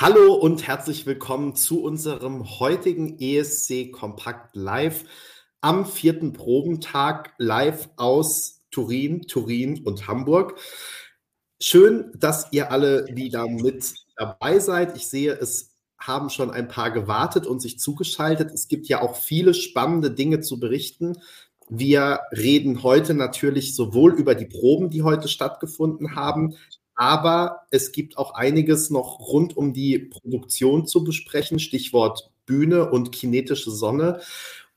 Hallo und herzlich willkommen zu unserem heutigen ESC Kompakt Live am vierten Probentag live aus Turin, Turin und Hamburg. Schön, dass ihr alle wieder mit dabei seid. Ich sehe, es haben schon ein paar gewartet und sich zugeschaltet. Es gibt ja auch viele spannende Dinge zu berichten. Wir reden heute natürlich sowohl über die Proben, die heute stattgefunden haben, aber es gibt auch einiges noch rund um die Produktion zu besprechen, Stichwort Bühne und kinetische Sonne.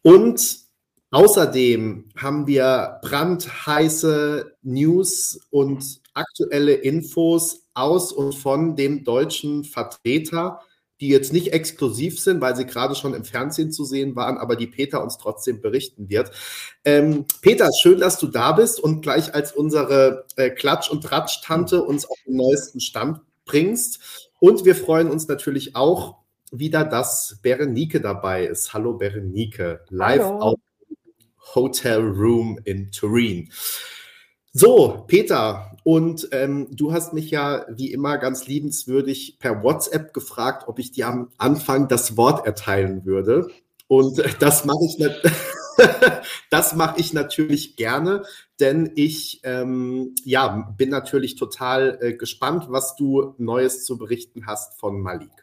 Und außerdem haben wir brandheiße News und aktuelle Infos aus und von dem deutschen Vertreter die jetzt nicht exklusiv sind, weil sie gerade schon im Fernsehen zu sehen waren, aber die Peter uns trotzdem berichten wird. Ähm, Peter, schön, dass du da bist und gleich als unsere äh, Klatsch- und Tratsch-Tante uns auf den neuesten Stand bringst. Und wir freuen uns natürlich auch wieder, dass Berenike dabei ist. Hallo Berenike, live Hallo. auf Hotel Room in Turin. So, Peter, und ähm, du hast mich ja wie immer ganz liebenswürdig per WhatsApp gefragt, ob ich dir am Anfang das Wort erteilen würde. Und das mache ich, das mache ich natürlich gerne, denn ich ähm, ja, bin natürlich total äh, gespannt, was du Neues zu berichten hast von Malik.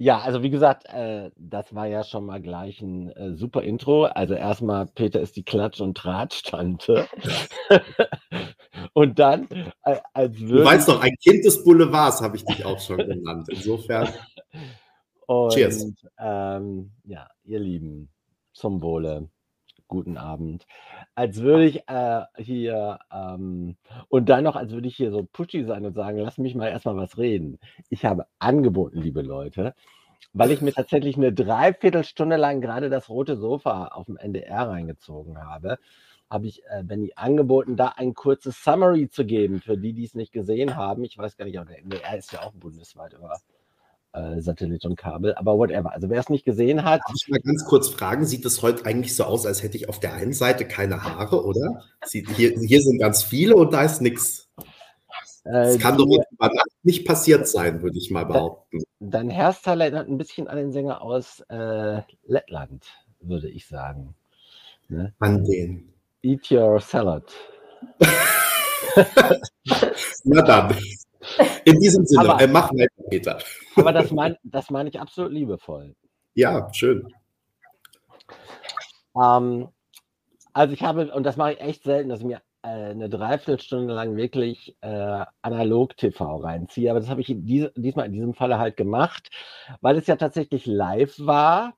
Ja, also wie gesagt, äh, das war ja schon mal gleich ein äh, super Intro. Also erstmal, Peter ist die Klatsch- und Tratsch-Tante. und dann, äh, als würde. Du weißt doch, ein Kind des Boulevards habe ich dich auch schon genannt. Insofern. und, Cheers. Ähm, ja, ihr Lieben, zum Wohle guten Abend. Als würde ich äh, hier, ähm, und dann noch, als würde ich hier so pushy sein und sagen, lass mich mal erstmal was reden. Ich habe angeboten, liebe Leute, weil ich mir tatsächlich eine Dreiviertelstunde lang gerade das rote Sofa auf dem NDR reingezogen habe, habe ich äh, Benny angeboten, da ein kurzes Summary zu geben für die, die es nicht gesehen haben. Ich weiß gar nicht, aber der NDR ist ja auch bundesweit über äh, Satellit und Kabel, aber whatever. Also wer es nicht gesehen hat. Darf ich mal ganz kurz fragen, sieht das heute eigentlich so aus, als hätte ich auf der einen Seite keine Haare, oder? Sieht, hier, hier sind ganz viele und da ist nichts. Das äh, kann die, doch Nacht nicht passiert sein, würde ich mal behaupten. Dein Hairstyle erinnert ein bisschen an den Sänger aus äh, Lettland, würde ich sagen. Ne? An den. Eat your salad. Na dann. In diesem Sinne, aber, äh, mach weiter, Peter. Aber das meine das mein ich absolut liebevoll. Ja, schön. Ähm, also ich habe, und das mache ich echt selten, dass ich mir äh, eine Dreiviertelstunde lang wirklich äh, Analog-TV reinziehe. Aber das habe ich dies, diesmal in diesem Falle halt gemacht, weil es ja tatsächlich live war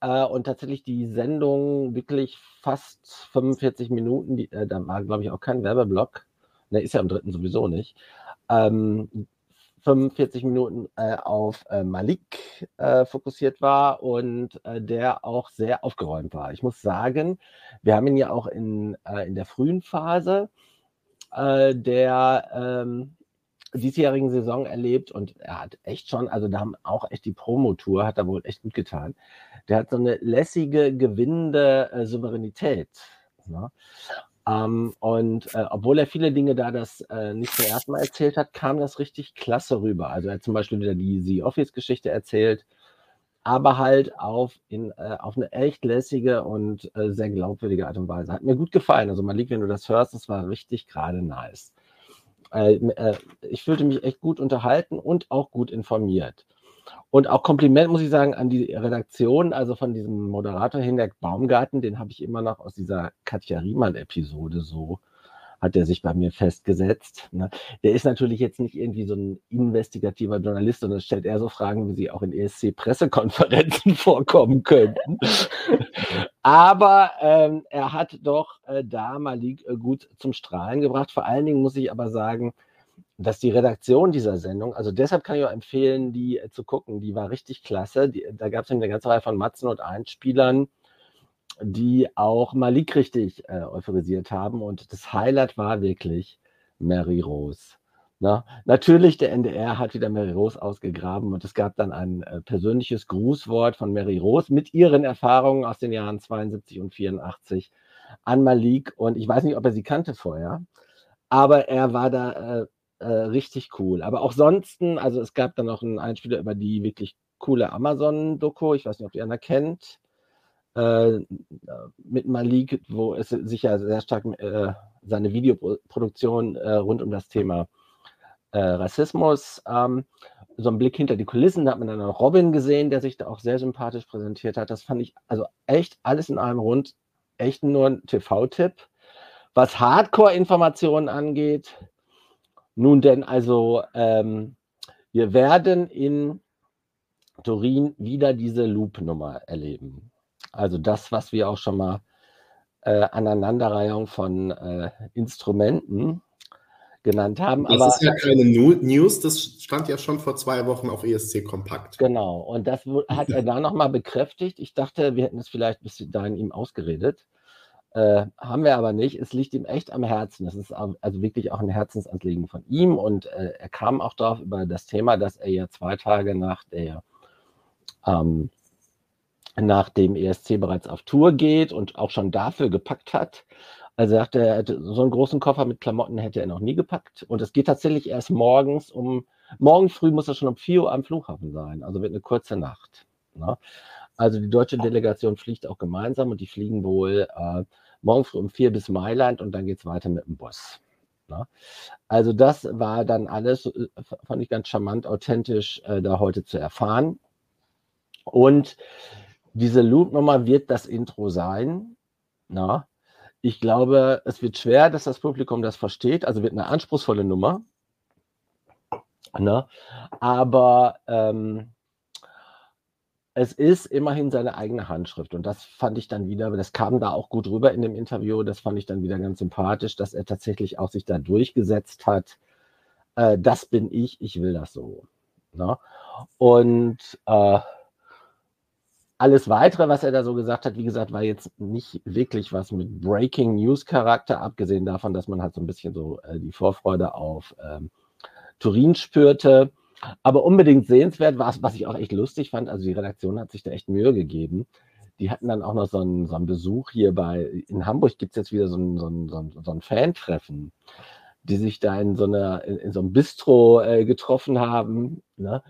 äh, und tatsächlich die Sendung wirklich fast 45 Minuten, die, äh, da war, glaube ich, auch kein Werbeblock. Ne, ist ja am dritten sowieso nicht ähm, 45 Minuten äh, auf äh, Malik äh, fokussiert war und äh, der auch sehr aufgeräumt war. Ich muss sagen, wir haben ihn ja auch in, äh, in der frühen Phase äh, der ähm, diesjährigen Saison erlebt und er hat echt schon, also da haben auch echt die Promotour, hat er wohl echt gut getan. Der hat so eine lässige, gewinnende Souveränität. Ne? Ähm, und äh, obwohl er viele Dinge da das äh, nicht zum ersten Mal erzählt hat, kam das richtig klasse rüber. Also er hat zum Beispiel wieder die The Office-Geschichte erzählt, aber halt auf, in, äh, auf eine echt lässige und äh, sehr glaubwürdige Art und Weise. Hat mir gut gefallen. Also Malik, wenn du das hörst, das war richtig gerade nice. Äh, äh, ich fühlte mich echt gut unterhalten und auch gut informiert. Und auch Kompliment muss ich sagen an die Redaktion, also von diesem Moderator Hinderk Baumgarten, den habe ich immer noch aus dieser Katja Riemann-Episode so, hat er sich bei mir festgesetzt. Ne? Der ist natürlich jetzt nicht irgendwie so ein investigativer Journalist, sondern stellt eher so Fragen, wie sie auch in ESC-Pressekonferenzen vorkommen könnten. aber ähm, er hat doch äh, da Malik äh, gut zum Strahlen gebracht. Vor allen Dingen muss ich aber sagen, dass die Redaktion dieser Sendung, also deshalb kann ich auch empfehlen, die äh, zu gucken, die war richtig klasse. Die, da gab es eine ganze Reihe von Matzen und Einspielern, die auch Malik richtig äh, euphorisiert haben. Und das Highlight war wirklich Mary Rose. Na, natürlich, der NDR hat wieder Mary Rose ausgegraben und es gab dann ein äh, persönliches Grußwort von Mary Rose mit ihren Erfahrungen aus den Jahren 72 und 84 an Malik. Und ich weiß nicht, ob er sie kannte vorher, aber er war da äh, äh, richtig cool. Aber auch sonst, also es gab dann noch einen Einspieler über die wirklich coole Amazon-Doku, ich weiß nicht, ob ihr einer kennt, äh, mit Malik, wo es sich ja sehr stark äh, seine Videoproduktion äh, rund um das Thema äh, Rassismus, ähm, so ein Blick hinter die Kulissen, da hat man dann auch Robin gesehen, der sich da auch sehr sympathisch präsentiert hat. Das fand ich also echt alles in allem rund, echt nur ein TV-Tipp. Was Hardcore-Informationen angeht, nun denn also, ähm, wir werden in Turin wieder diese Loop-Nummer erleben. Also das, was wir auch schon mal äh, Aneinanderreihung von äh, Instrumenten genannt haben. Das aber, ist ja keine News, das stand ja schon vor zwei Wochen auf ESC Kompakt. Genau, und das hat er da nochmal bekräftigt. Ich dachte, wir hätten es vielleicht bis dahin ihm ausgeredet. Äh, haben wir aber nicht. Es liegt ihm echt am Herzen. Das ist also wirklich auch ein Herzensanliegen von ihm. Und äh, er kam auch darauf über das Thema, dass er ja zwei Tage nach der ähm, nach dem ESC bereits auf Tour geht und auch schon dafür gepackt hat. Also er sagte, er hätte so einen großen Koffer mit Klamotten hätte er noch nie gepackt. Und es geht tatsächlich erst morgens um, morgen früh muss er schon um 4 Uhr am Flughafen sein. Also wird eine kurze Nacht. Ne? Also die deutsche Delegation fliegt auch gemeinsam und die fliegen wohl äh, morgen früh um 4 bis Mailand und dann geht es weiter mit dem Bus. Ne? Also das war dann alles, äh, fand ich ganz charmant, authentisch äh, da heute zu erfahren. Und diese Loop-Nummer wird das Intro sein. Na? Ich glaube, es wird schwer, dass das Publikum das versteht. Also wird eine anspruchsvolle Nummer. Ne? Aber ähm, es ist immerhin seine eigene Handschrift. Und das fand ich dann wieder, das kam da auch gut rüber in dem Interview, das fand ich dann wieder ganz sympathisch, dass er tatsächlich auch sich da durchgesetzt hat. Äh, das bin ich, ich will das so. Ne? Und äh, alles weitere, was er da so gesagt hat, wie gesagt, war jetzt nicht wirklich was mit Breaking News Charakter, abgesehen davon, dass man halt so ein bisschen so äh, die Vorfreude auf ähm, Turin spürte. Aber unbedingt sehenswert war es, was ich auch echt lustig fand. Also die Redaktion hat sich da echt Mühe gegeben. Die hatten dann auch noch so einen, so einen Besuch hier bei, in Hamburg gibt es jetzt wieder so ein, so so so ein Fan-Treffen die sich da in so, einer, in, in so einem Bistro äh, getroffen haben ne?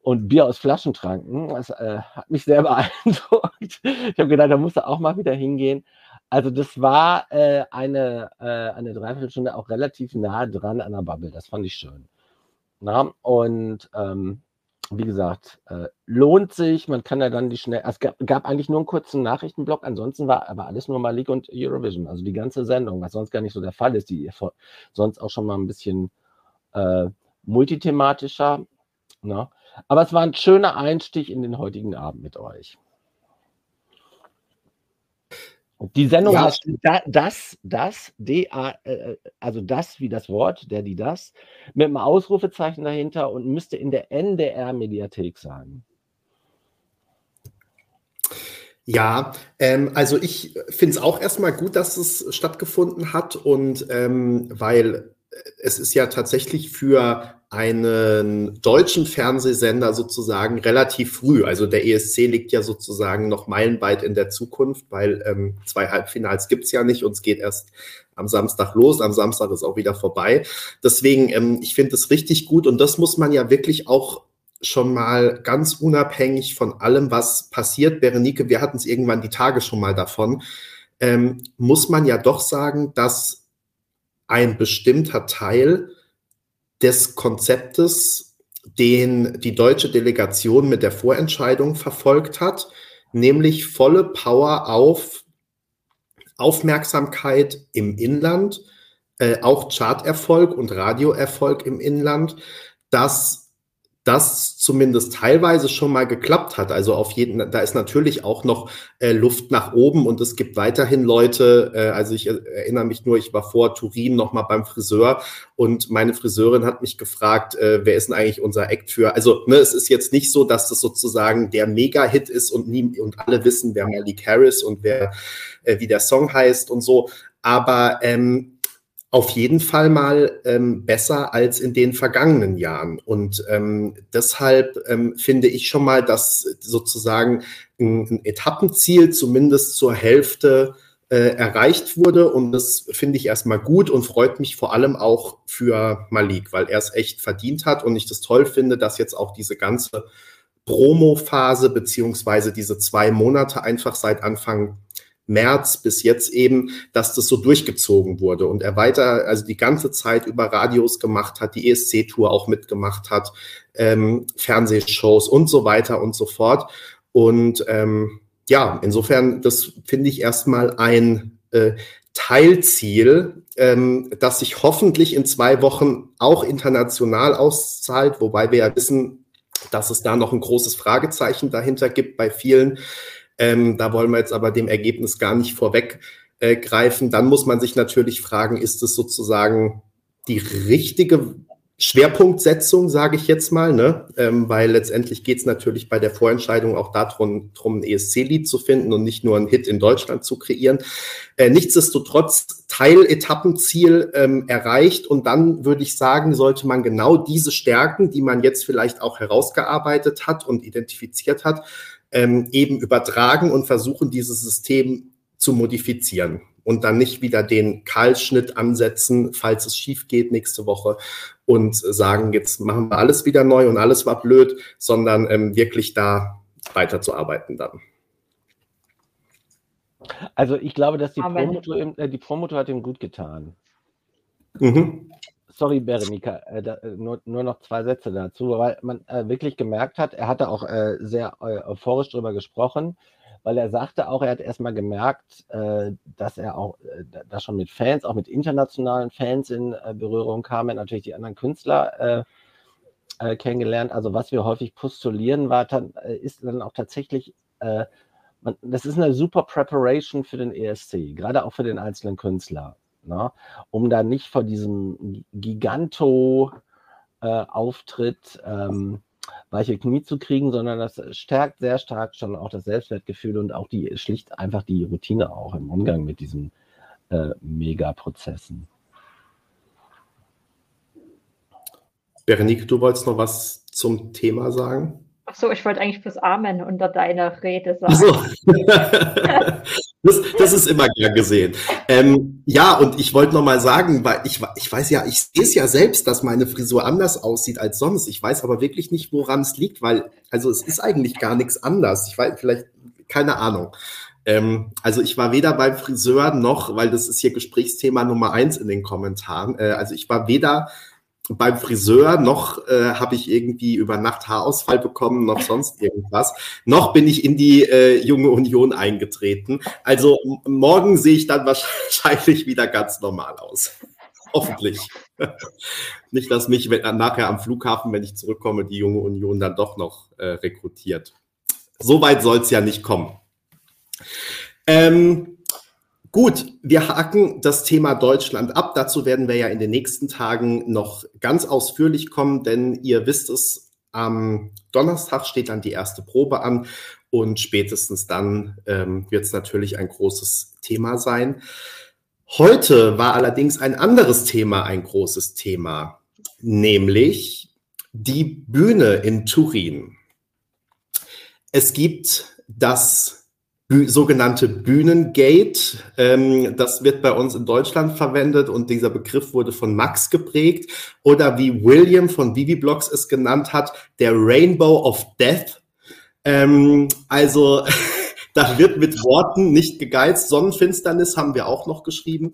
und Bier aus Flaschen tranken. Das äh, hat mich sehr beeindruckt. Ich habe gedacht, da muss er auch mal wieder hingehen. Also das war äh, eine, äh, eine Dreiviertelstunde auch relativ nah dran an der Bubble. Das fand ich schön. Na? Und ähm, wie gesagt, äh, lohnt sich. Man kann ja dann die schnell. Es gab, gab, eigentlich nur einen kurzen Nachrichtenblock. Ansonsten war aber alles nur Malik und Eurovision. Also die ganze Sendung, was sonst gar nicht so der Fall ist, die sonst auch schon mal ein bisschen äh, multithematischer. Ne? Aber es war ein schöner Einstieg in den heutigen Abend mit euch. Die Sendung ja. heißt das, das, D -A, äh, also das wie das Wort, der, die, das, mit einem Ausrufezeichen dahinter und müsste in der NDR-Mediathek sein. Ja, ähm, also ich finde es auch erstmal gut, dass es stattgefunden hat und ähm, weil es ist ja tatsächlich für einen deutschen Fernsehsender sozusagen relativ früh. Also der ESC liegt ja sozusagen noch meilenweit in der Zukunft, weil ähm, zwei Halbfinals gibt's ja nicht und es geht erst am Samstag los. Am Samstag ist auch wieder vorbei. Deswegen, ähm, ich finde es richtig gut und das muss man ja wirklich auch schon mal ganz unabhängig von allem, was passiert. Berenike, wir hatten es irgendwann die Tage schon mal davon, ähm, muss man ja doch sagen, dass ein bestimmter Teil des Konzeptes, den die deutsche Delegation mit der Vorentscheidung verfolgt hat, nämlich volle Power auf Aufmerksamkeit im Inland, äh, auch Charterfolg und Radioerfolg im Inland, dass das zumindest teilweise schon mal geklappt hat. Also auf jeden, da ist natürlich auch noch äh, Luft nach oben und es gibt weiterhin Leute. Äh, also ich erinnere mich nur, ich war vor Turin noch mal beim Friseur und meine Friseurin hat mich gefragt, äh, wer ist denn eigentlich unser Act für? Also ne, es ist jetzt nicht so, dass das sozusagen der Mega-Hit ist und nie und alle wissen, wer Malik Harris und wer äh, wie der Song heißt und so. Aber ähm, auf jeden Fall mal ähm, besser als in den vergangenen Jahren. Und ähm, deshalb ähm, finde ich schon mal, dass sozusagen ein, ein Etappenziel zumindest zur Hälfte äh, erreicht wurde. Und das finde ich erstmal gut und freut mich vor allem auch für Malik, weil er es echt verdient hat und ich das toll finde, dass jetzt auch diese ganze Promo-Phase beziehungsweise diese zwei Monate einfach seit Anfang März bis jetzt eben, dass das so durchgezogen wurde und er weiter, also die ganze Zeit über Radios gemacht hat, die ESC-Tour auch mitgemacht hat, ähm, Fernsehshows und so weiter und so fort. Und ähm, ja, insofern, das finde ich erstmal ein äh, Teilziel, ähm, das sich hoffentlich in zwei Wochen auch international auszahlt, wobei wir ja wissen, dass es da noch ein großes Fragezeichen dahinter gibt bei vielen. Ähm, da wollen wir jetzt aber dem Ergebnis gar nicht vorweggreifen. Äh, Dann muss man sich natürlich fragen, ist es sozusagen die richtige Schwerpunktsetzung, sage ich jetzt mal, ne? Ähm, weil letztendlich geht es natürlich bei der Vorentscheidung auch darum, drum ein ESC-Lied zu finden und nicht nur einen Hit in Deutschland zu kreieren. Äh, nichtsdestotrotz Teiletappenziel ähm, erreicht und dann würde ich sagen, sollte man genau diese Stärken, die man jetzt vielleicht auch herausgearbeitet hat und identifiziert hat, ähm, eben übertragen und versuchen, dieses System zu modifizieren und dann nicht wieder den Kahlschnitt ansetzen, falls es schief geht nächste Woche und sagen, jetzt machen wir alles wieder neu und alles war blöd, sondern ähm, wirklich da weiterzuarbeiten dann. Also ich glaube, dass die Promotor, äh, die Promotor hat ihm gut getan. Mhm. Sorry, Berenika, äh, äh, nur, nur, noch zwei Sätze dazu, weil man äh, wirklich gemerkt hat, er hatte auch äh, sehr äh, euphorisch darüber gesprochen, weil er sagte auch, er hat erstmal gemerkt, äh, dass er auch da schon mit Fans, auch mit internationalen Fans in Berührung kam, er natürlich die anderen Künstler kennengelernt. Also was wir häufig postulieren, war dann, ist dann auch tatsächlich, man, das ist eine super Preparation für den ESC, gerade auch für den einzelnen Künstler, ne? um da nicht vor diesem Giganto-Auftritt ähm, weiche Knie zu kriegen, sondern das stärkt sehr stark schon auch das Selbstwertgefühl und auch die schlicht einfach die Routine auch im Umgang mit diesen äh, Megaprozessen. Berenike, du wolltest noch was zum Thema sagen? Ach so, ich wollte eigentlich fürs Amen unter deiner Rede sagen. Ach so. das, das ist immer gern gesehen. Ähm, ja, und ich wollte noch mal sagen, weil ich, ich weiß ja, ich sehe es ja selbst, dass meine Frisur anders aussieht als sonst. Ich weiß aber wirklich nicht, woran es liegt, weil, also es ist eigentlich gar nichts anders. Ich weiß, vielleicht, keine Ahnung. Ähm, also ich war weder beim Friseur noch, weil das ist hier Gesprächsthema Nummer eins in den Kommentaren. Äh, also ich war weder beim Friseur, noch äh, habe ich irgendwie über Nacht Haarausfall bekommen, noch sonst irgendwas. Noch bin ich in die äh, junge Union eingetreten. Also morgen sehe ich dann wahrscheinlich wieder ganz normal aus. Hoffentlich. Nicht, dass mich wenn, nachher am Flughafen, wenn ich zurückkomme, die junge Union dann doch noch äh, rekrutiert. So weit soll es ja nicht kommen. Ähm, Gut, wir haken das Thema Deutschland ab. Dazu werden wir ja in den nächsten Tagen noch ganz ausführlich kommen, denn ihr wisst es, am Donnerstag steht dann die erste Probe an und spätestens dann ähm, wird es natürlich ein großes Thema sein. Heute war allerdings ein anderes Thema ein großes Thema, nämlich die Bühne in Turin. Es gibt das sogenannte Bühnengate. Ähm, das wird bei uns in Deutschland verwendet und dieser Begriff wurde von Max geprägt. Oder wie William von Vivi Blogs es genannt hat, der Rainbow of Death. Ähm, also da wird mit Worten nicht gegeizt. Sonnenfinsternis haben wir auch noch geschrieben.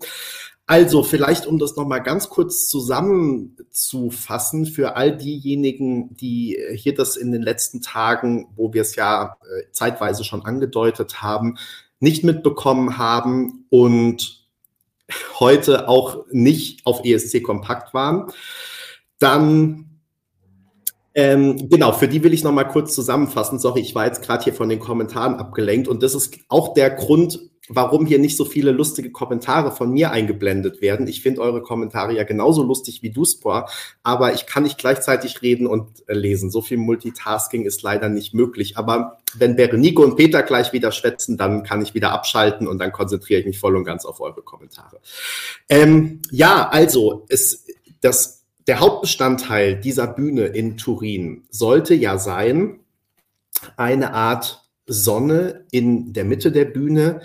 Also vielleicht, um das nochmal ganz kurz zusammenzufassen für all diejenigen, die hier das in den letzten Tagen, wo wir es ja äh, zeitweise schon angedeutet haben, nicht mitbekommen haben und heute auch nicht auf ESC Kompakt waren, dann ähm, genau, für die will ich noch mal kurz zusammenfassen. Sorry, ich war jetzt gerade hier von den Kommentaren abgelenkt und das ist auch der Grund, warum hier nicht so viele lustige Kommentare von mir eingeblendet werden. Ich finde eure Kommentare ja genauso lustig wie Duspor, aber ich kann nicht gleichzeitig reden und äh, lesen. So viel Multitasking ist leider nicht möglich. Aber wenn Berenico und Peter gleich wieder schwätzen, dann kann ich wieder abschalten und dann konzentriere ich mich voll und ganz auf eure Kommentare. Ähm, ja, also es, das, der Hauptbestandteil dieser Bühne in Turin sollte ja sein, eine Art Sonne in der Mitte der Bühne,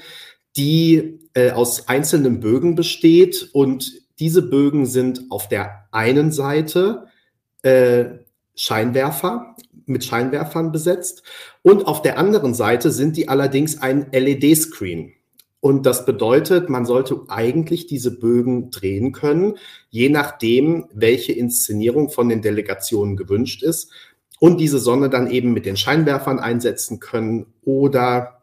die äh, aus einzelnen Bögen besteht und diese Bögen sind auf der einen Seite äh, Scheinwerfer mit Scheinwerfern besetzt und auf der anderen Seite sind die allerdings ein LED-Screen. Und das bedeutet, man sollte eigentlich diese Bögen drehen können, je nachdem, welche Inszenierung von den Delegationen gewünscht ist. Und diese Sonne dann eben mit den Scheinwerfern einsetzen können oder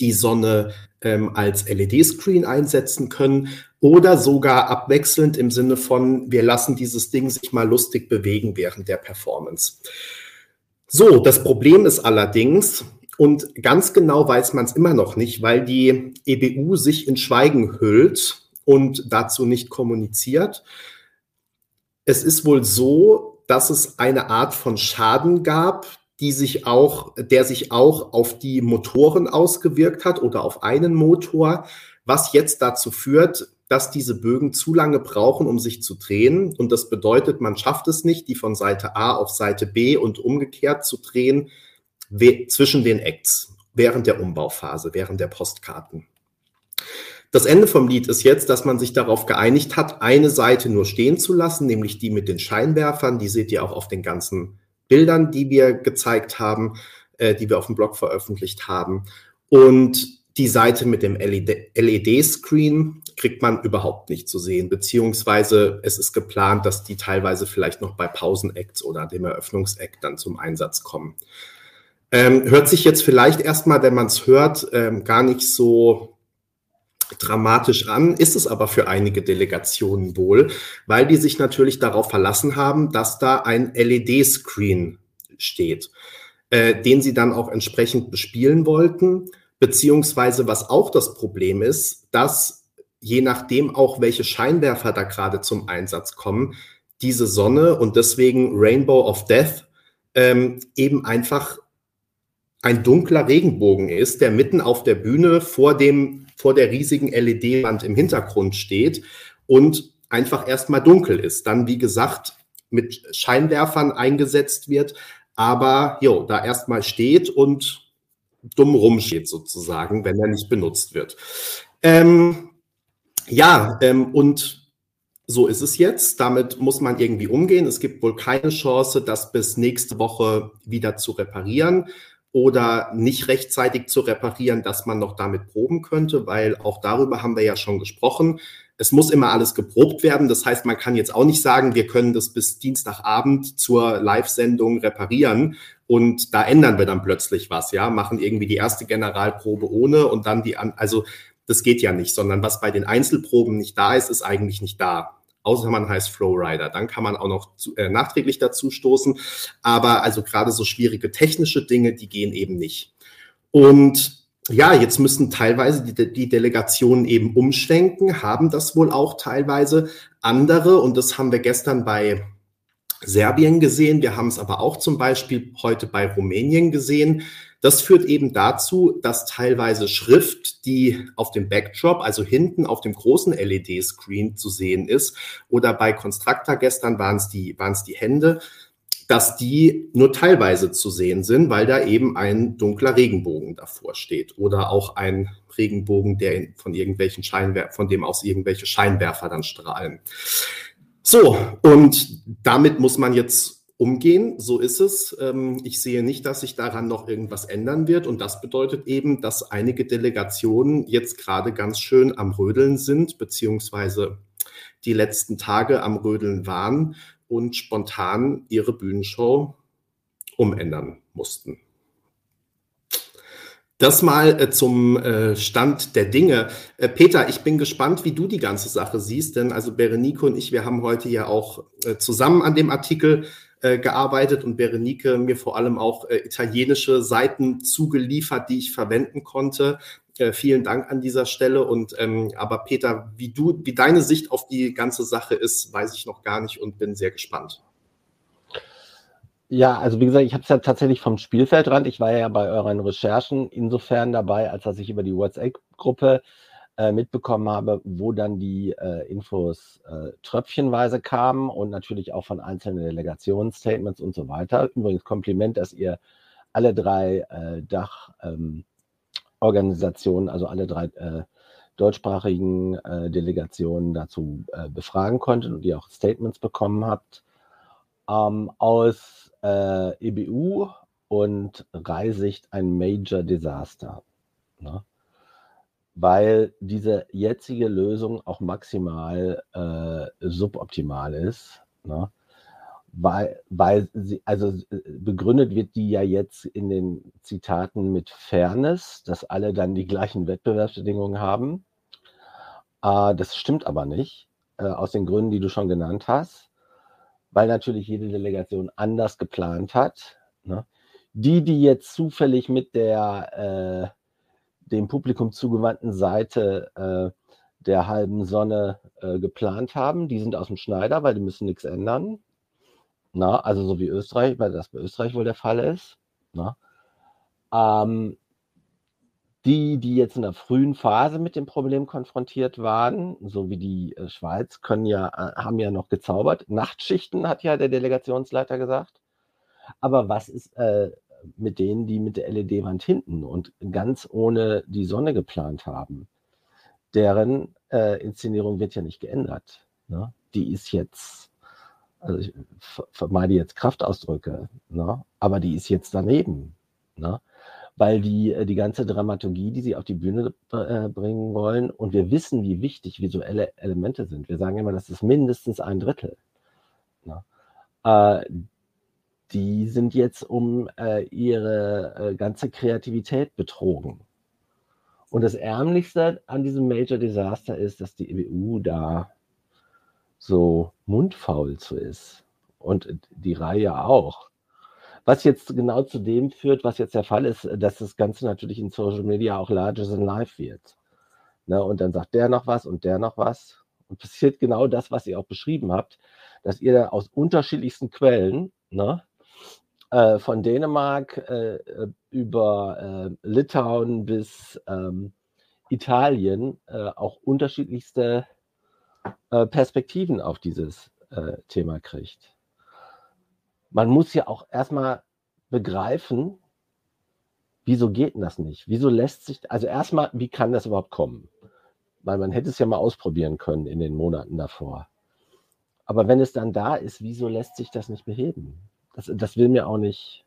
die Sonne ähm, als LED-Screen einsetzen können oder sogar abwechselnd im Sinne von, wir lassen dieses Ding sich mal lustig bewegen während der Performance. So, das Problem ist allerdings, und ganz genau weiß man es immer noch nicht, weil die EBU sich in Schweigen hüllt und dazu nicht kommuniziert. Es ist wohl so, dass es eine Art von Schaden gab, die sich auch, der sich auch auf die Motoren ausgewirkt hat oder auf einen Motor, was jetzt dazu führt, dass diese Bögen zu lange brauchen, um sich zu drehen. Und das bedeutet, man schafft es nicht, die von Seite A auf Seite B und umgekehrt zu drehen, zwischen den Acts während der Umbauphase, während der Postkarten. Das Ende vom Lied ist jetzt, dass man sich darauf geeinigt hat, eine Seite nur stehen zu lassen, nämlich die mit den Scheinwerfern. Die seht ihr auch auf den ganzen Bildern, die wir gezeigt haben, äh, die wir auf dem Blog veröffentlicht haben. Und die Seite mit dem LED-Screen kriegt man überhaupt nicht zu sehen, beziehungsweise es ist geplant, dass die teilweise vielleicht noch bei Pausenacts oder dem Eröffnungsakt dann zum Einsatz kommen. Ähm, hört sich jetzt vielleicht erstmal, wenn man es hört, ähm, gar nicht so dramatisch an, ist es aber für einige Delegationen wohl, weil die sich natürlich darauf verlassen haben, dass da ein LED-Screen steht, äh, den sie dann auch entsprechend bespielen wollten, beziehungsweise was auch das Problem ist, dass je nachdem auch welche Scheinwerfer da gerade zum Einsatz kommen, diese Sonne und deswegen Rainbow of Death ähm, eben einfach ein dunkler Regenbogen ist, der mitten auf der Bühne vor dem, vor der riesigen LED-Wand im Hintergrund steht und einfach erstmal dunkel ist. Dann, wie gesagt, mit Scheinwerfern eingesetzt wird, aber jo, da erstmal steht und dumm rumsteht sozusagen, wenn er nicht benutzt wird. Ähm, ja, ähm, und so ist es jetzt. Damit muss man irgendwie umgehen. Es gibt wohl keine Chance, das bis nächste Woche wieder zu reparieren oder nicht rechtzeitig zu reparieren, dass man noch damit proben könnte, weil auch darüber haben wir ja schon gesprochen. Es muss immer alles geprobt werden. Das heißt, man kann jetzt auch nicht sagen, wir können das bis Dienstagabend zur Live-Sendung reparieren und da ändern wir dann plötzlich was, ja, machen irgendwie die erste Generalprobe ohne und dann die also das geht ja nicht, sondern was bei den Einzelproben nicht da ist, ist eigentlich nicht da außer man heißt Flowrider. Dann kann man auch noch zu, äh, nachträglich dazu stoßen. Aber also gerade so schwierige technische Dinge, die gehen eben nicht. Und ja, jetzt müssen teilweise die, die Delegationen eben umschwenken, haben das wohl auch teilweise andere. Und das haben wir gestern bei Serbien gesehen. Wir haben es aber auch zum Beispiel heute bei Rumänien gesehen. Das führt eben dazu, dass teilweise Schrift, die auf dem Backdrop, also hinten auf dem großen LED-Screen zu sehen ist, oder bei Constructor gestern waren es die, die Hände, dass die nur teilweise zu sehen sind, weil da eben ein dunkler Regenbogen davor steht oder auch ein Regenbogen, der von irgendwelchen Scheinwerfer, von dem aus irgendwelche Scheinwerfer dann strahlen. So, und damit muss man jetzt umgehen. So ist es. Ähm, ich sehe nicht, dass sich daran noch irgendwas ändern wird. Und das bedeutet eben, dass einige Delegationen jetzt gerade ganz schön am Rödeln sind, beziehungsweise die letzten Tage am Rödeln waren und spontan ihre Bühnenshow umändern mussten. Das mal äh, zum äh, Stand der Dinge. Äh, Peter, ich bin gespannt, wie du die ganze Sache siehst, denn also Berenike und ich, wir haben heute ja auch zusammen an dem Artikel äh, gearbeitet und Berenike mir vor allem auch äh, italienische Seiten zugeliefert, die ich verwenden konnte. Äh, vielen Dank an dieser Stelle. Und ähm, aber Peter, wie du, wie deine Sicht auf die ganze Sache ist, weiß ich noch gar nicht und bin sehr gespannt. Ja, also wie gesagt, ich habe es ja tatsächlich vom Spielfeldrand. Ich war ja bei euren Recherchen insofern dabei, als dass ich über die WhatsApp-Gruppe äh, mitbekommen habe, wo dann die äh, Infos äh, tröpfchenweise kamen und natürlich auch von einzelnen Delegationsstatements und so weiter. Übrigens Kompliment, dass ihr alle drei äh, Dachorganisationen, ähm, also alle drei äh, deutschsprachigen Delegationen dazu befragen konntet und ihr auch Statements bekommen habt, ähm, aus EBU und Reisicht ein Major Disaster. Ne? Weil diese jetzige Lösung auch maximal äh, suboptimal ist. Ne? weil, weil sie, also begründet wird die ja jetzt in den Zitaten mit Fairness, dass alle dann die gleichen Wettbewerbsbedingungen haben. Äh, das stimmt aber nicht, äh, aus den Gründen, die du schon genannt hast, weil natürlich jede Delegation anders geplant hat. Ne? Die, die jetzt zufällig mit der äh, dem Publikum zugewandten Seite äh, der halben Sonne äh, geplant haben, die sind aus dem Schneider, weil die müssen nichts ändern. Na, also so wie Österreich, weil das bei Österreich wohl der Fall ist. Na. Ähm, die, die jetzt in der frühen Phase mit dem Problem konfrontiert waren, so wie die äh, Schweiz, können ja, äh, haben ja noch gezaubert. Nachtschichten hat ja der Delegationsleiter gesagt. Aber was ist äh, mit denen, die mit der LED-Wand hinten und ganz ohne die Sonne geplant haben? Deren äh, Inszenierung wird ja nicht geändert. Ne? Die ist jetzt also ich vermeide jetzt Kraftausdrücke, ne? aber die ist jetzt daneben. Ne? Weil die, äh, die ganze Dramaturgie, die sie auf die Bühne äh, bringen wollen, und wir wissen, wie wichtig visuelle Elemente sind. Wir sagen immer, das ist mindestens ein Drittel. Ne? Äh, die sind jetzt um äh, ihre äh, ganze Kreativität betrogen. Und das Ärmlichste an diesem Major Disaster ist, dass die EBU da so mundfaul zu ist. Und die Reihe auch. Was jetzt genau zu dem führt, was jetzt der Fall ist, dass das Ganze natürlich in Social Media auch larger than life wird. Ne, und dann sagt der noch was und der noch was. Und passiert genau das, was ihr auch beschrieben habt, dass ihr da aus unterschiedlichsten Quellen, ne, äh, von Dänemark äh, über äh, Litauen bis ähm, Italien äh, auch unterschiedlichste äh, Perspektiven auf dieses Thema kriegt. Man muss ja auch erstmal begreifen, wieso geht das nicht? Wieso lässt sich, also erstmal, wie kann das überhaupt kommen? Weil man hätte es ja mal ausprobieren können in den Monaten davor. Aber wenn es dann da ist, wieso lässt sich das nicht beheben? Das, das will mir auch nicht,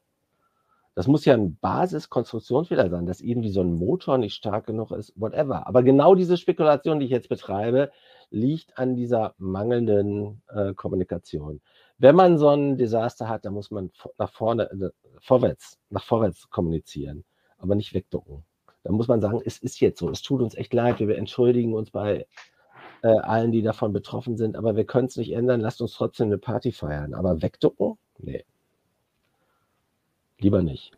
das muss ja ein Basiskonstruktionsfehler sein, dass irgendwie so ein Motor nicht stark genug ist, whatever. Aber genau diese Spekulation, die ich jetzt betreibe, liegt an dieser mangelnden äh, Kommunikation. Wenn man so ein Desaster hat, dann muss man nach vorne, äh, vorwärts, nach vorwärts kommunizieren, aber nicht wegducken. Da muss man sagen, es ist jetzt so, es tut uns echt leid, wir entschuldigen uns bei äh, allen, die davon betroffen sind, aber wir können es nicht ändern, lasst uns trotzdem eine Party feiern. Aber wegducken? Nee. Lieber nicht.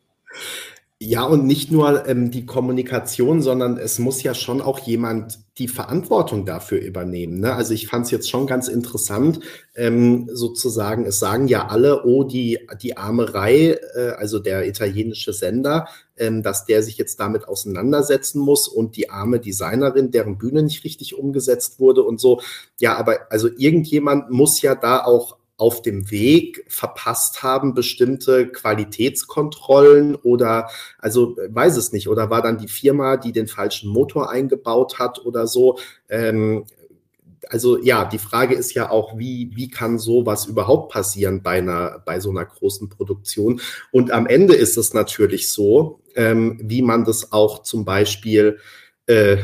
Ja, und nicht nur ähm, die Kommunikation, sondern es muss ja schon auch jemand die Verantwortung dafür übernehmen. Ne? Also ich fand es jetzt schon ganz interessant, ähm, sozusagen, es sagen ja alle, oh, die, die Armerei, äh, also der italienische Sender, ähm, dass der sich jetzt damit auseinandersetzen muss und die arme Designerin, deren Bühne nicht richtig umgesetzt wurde und so. Ja, aber also irgendjemand muss ja da auch auf dem Weg verpasst haben, bestimmte Qualitätskontrollen oder, also weiß es nicht, oder war dann die Firma, die den falschen Motor eingebaut hat oder so. Ähm, also ja, die Frage ist ja auch, wie, wie kann sowas überhaupt passieren bei einer, bei so einer großen Produktion? Und am Ende ist es natürlich so, ähm, wie man das auch zum Beispiel äh,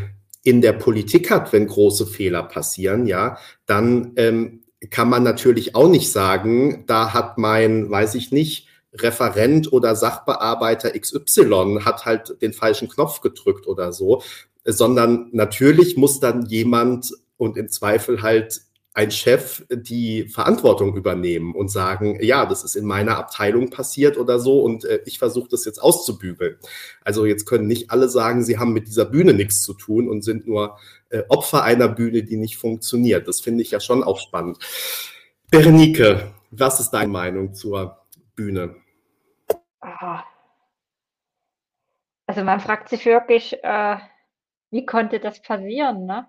in der Politik hat, wenn große Fehler passieren, ja, dann ähm, kann man natürlich auch nicht sagen, da hat mein, weiß ich nicht, Referent oder Sachbearbeiter XY hat halt den falschen Knopf gedrückt oder so, sondern natürlich muss dann jemand und im Zweifel halt ein Chef die Verantwortung übernehmen und sagen, ja, das ist in meiner Abteilung passiert oder so und äh, ich versuche das jetzt auszubügeln. Also jetzt können nicht alle sagen, sie haben mit dieser Bühne nichts zu tun und sind nur äh, Opfer einer Bühne, die nicht funktioniert. Das finde ich ja schon auch spannend. Berenike, was ist deine Meinung zur Bühne? Ah. Also man fragt sich wirklich, äh, wie konnte das passieren, ne?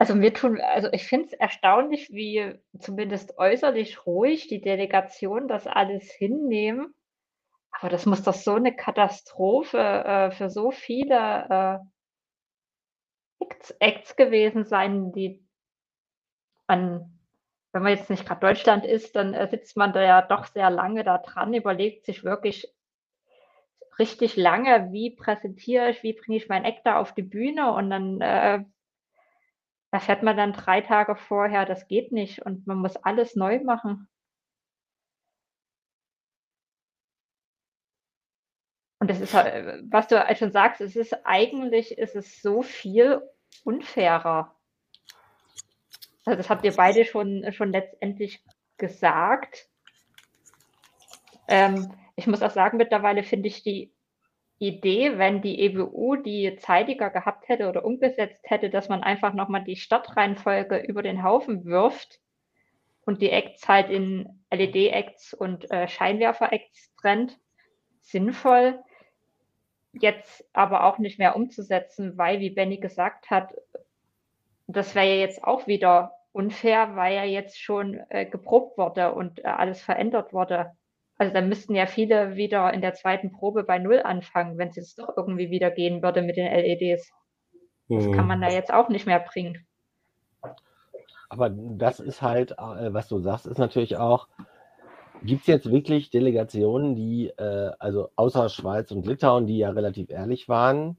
Also mir tun also ich finde es erstaunlich, wie zumindest äußerlich ruhig die Delegation das alles hinnehmen. Aber das muss doch so eine Katastrophe, äh, für so viele, äh Acts, Acts gewesen sein, die man, wenn man jetzt nicht gerade Deutschland ist, dann äh, sitzt man da ja doch sehr lange da dran, überlegt sich wirklich richtig lange, wie präsentiere ich, wie bringe ich mein Act da auf die Bühne und dann äh, erfährt man dann drei Tage vorher, das geht nicht und man muss alles neu machen. Und das ist, halt, was du schon sagst, es ist eigentlich, ist es so viel unfairer. Also das habt ihr beide schon, schon letztendlich gesagt. Ähm, ich muss auch sagen, mittlerweile finde ich die Idee, wenn die EWU die zeitiger gehabt hätte oder umgesetzt hätte, dass man einfach nochmal die Startreihenfolge über den Haufen wirft und die Acts halt in LED-Acts und äh, Scheinwerfer-Acts trennt, sinnvoll. Jetzt aber auch nicht mehr umzusetzen, weil, wie Benny gesagt hat, das wäre ja jetzt auch wieder unfair, weil ja jetzt schon äh, geprobt wurde und äh, alles verändert wurde. Also dann müssten ja viele wieder in der zweiten Probe bei Null anfangen, wenn es jetzt doch irgendwie wieder gehen würde mit den LEDs. Das mhm. kann man da jetzt auch nicht mehr bringen. Aber das ist halt, äh, was du sagst, ist natürlich auch, gibt es jetzt wirklich Delegationen, die, äh, also außer Schweiz und Litauen, die ja relativ ehrlich waren,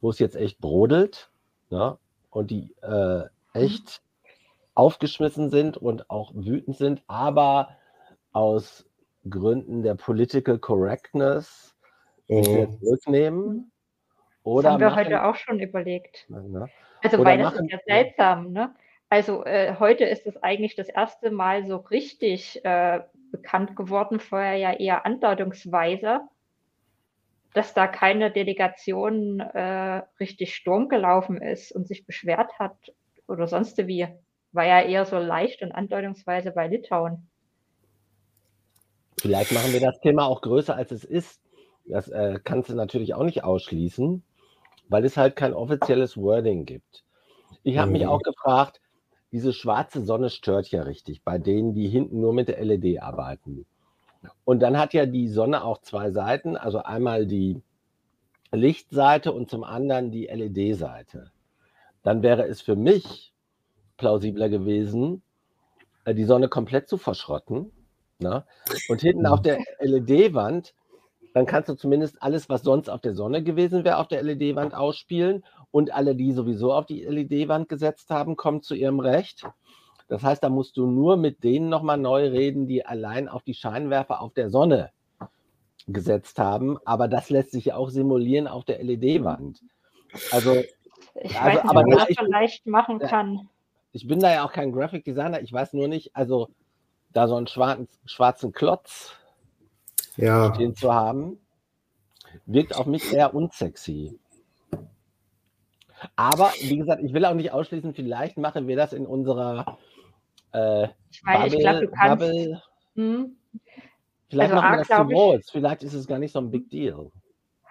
wo es jetzt echt brodelt ne? und die äh, echt aufgeschmissen sind und auch wütend sind, aber aus Gründen der Political Correctness mhm. zurücknehmen? Oder das haben wir machen, heute auch schon überlegt. Ne? Also, weil das ist ja seltsam, ne? Also äh, heute ist es eigentlich das erste Mal so richtig äh, bekannt geworden, vorher ja eher andeutungsweise, dass da keine Delegation äh, richtig Sturm gelaufen ist und sich beschwert hat oder sonst wie. War ja eher so leicht und andeutungsweise bei Litauen. Vielleicht machen wir das Thema auch größer, als es ist. Das äh, kannst du natürlich auch nicht ausschließen, weil es halt kein offizielles Wording gibt. Ich habe mhm. mich auch gefragt, diese schwarze Sonne stört ja richtig bei denen, die hinten nur mit der LED arbeiten. Und dann hat ja die Sonne auch zwei Seiten, also einmal die Lichtseite und zum anderen die LED-Seite. Dann wäre es für mich plausibler gewesen, äh, die Sonne komplett zu verschrotten Ne? Und hinten auf der LED-Wand, dann kannst du zumindest alles, was sonst auf der Sonne gewesen wäre, auf der LED-Wand ausspielen. Und alle, die sowieso auf die LED-Wand gesetzt haben, kommen zu ihrem Recht. Das heißt, da musst du nur mit denen nochmal neu reden, die allein auf die Scheinwerfer auf der Sonne gesetzt haben. Aber das lässt sich ja auch simulieren auf der LED-Wand. Also, ich also, weiß nicht, aber, man das so leicht machen kann. Ich bin da ja auch kein Graphic Designer. Ich weiß nur nicht, also da so einen schwarzen, schwarzen Klotz ja. stehen zu haben, wirkt auf mich sehr unsexy. Aber wie gesagt, ich will auch nicht ausschließen, vielleicht machen wir das in unserer äh, ich meine, Bubble. Ich glaub, du kannst, Bubble. Hm. Vielleicht also machen wir das zu groß. Vielleicht ist es gar nicht so ein Big Deal.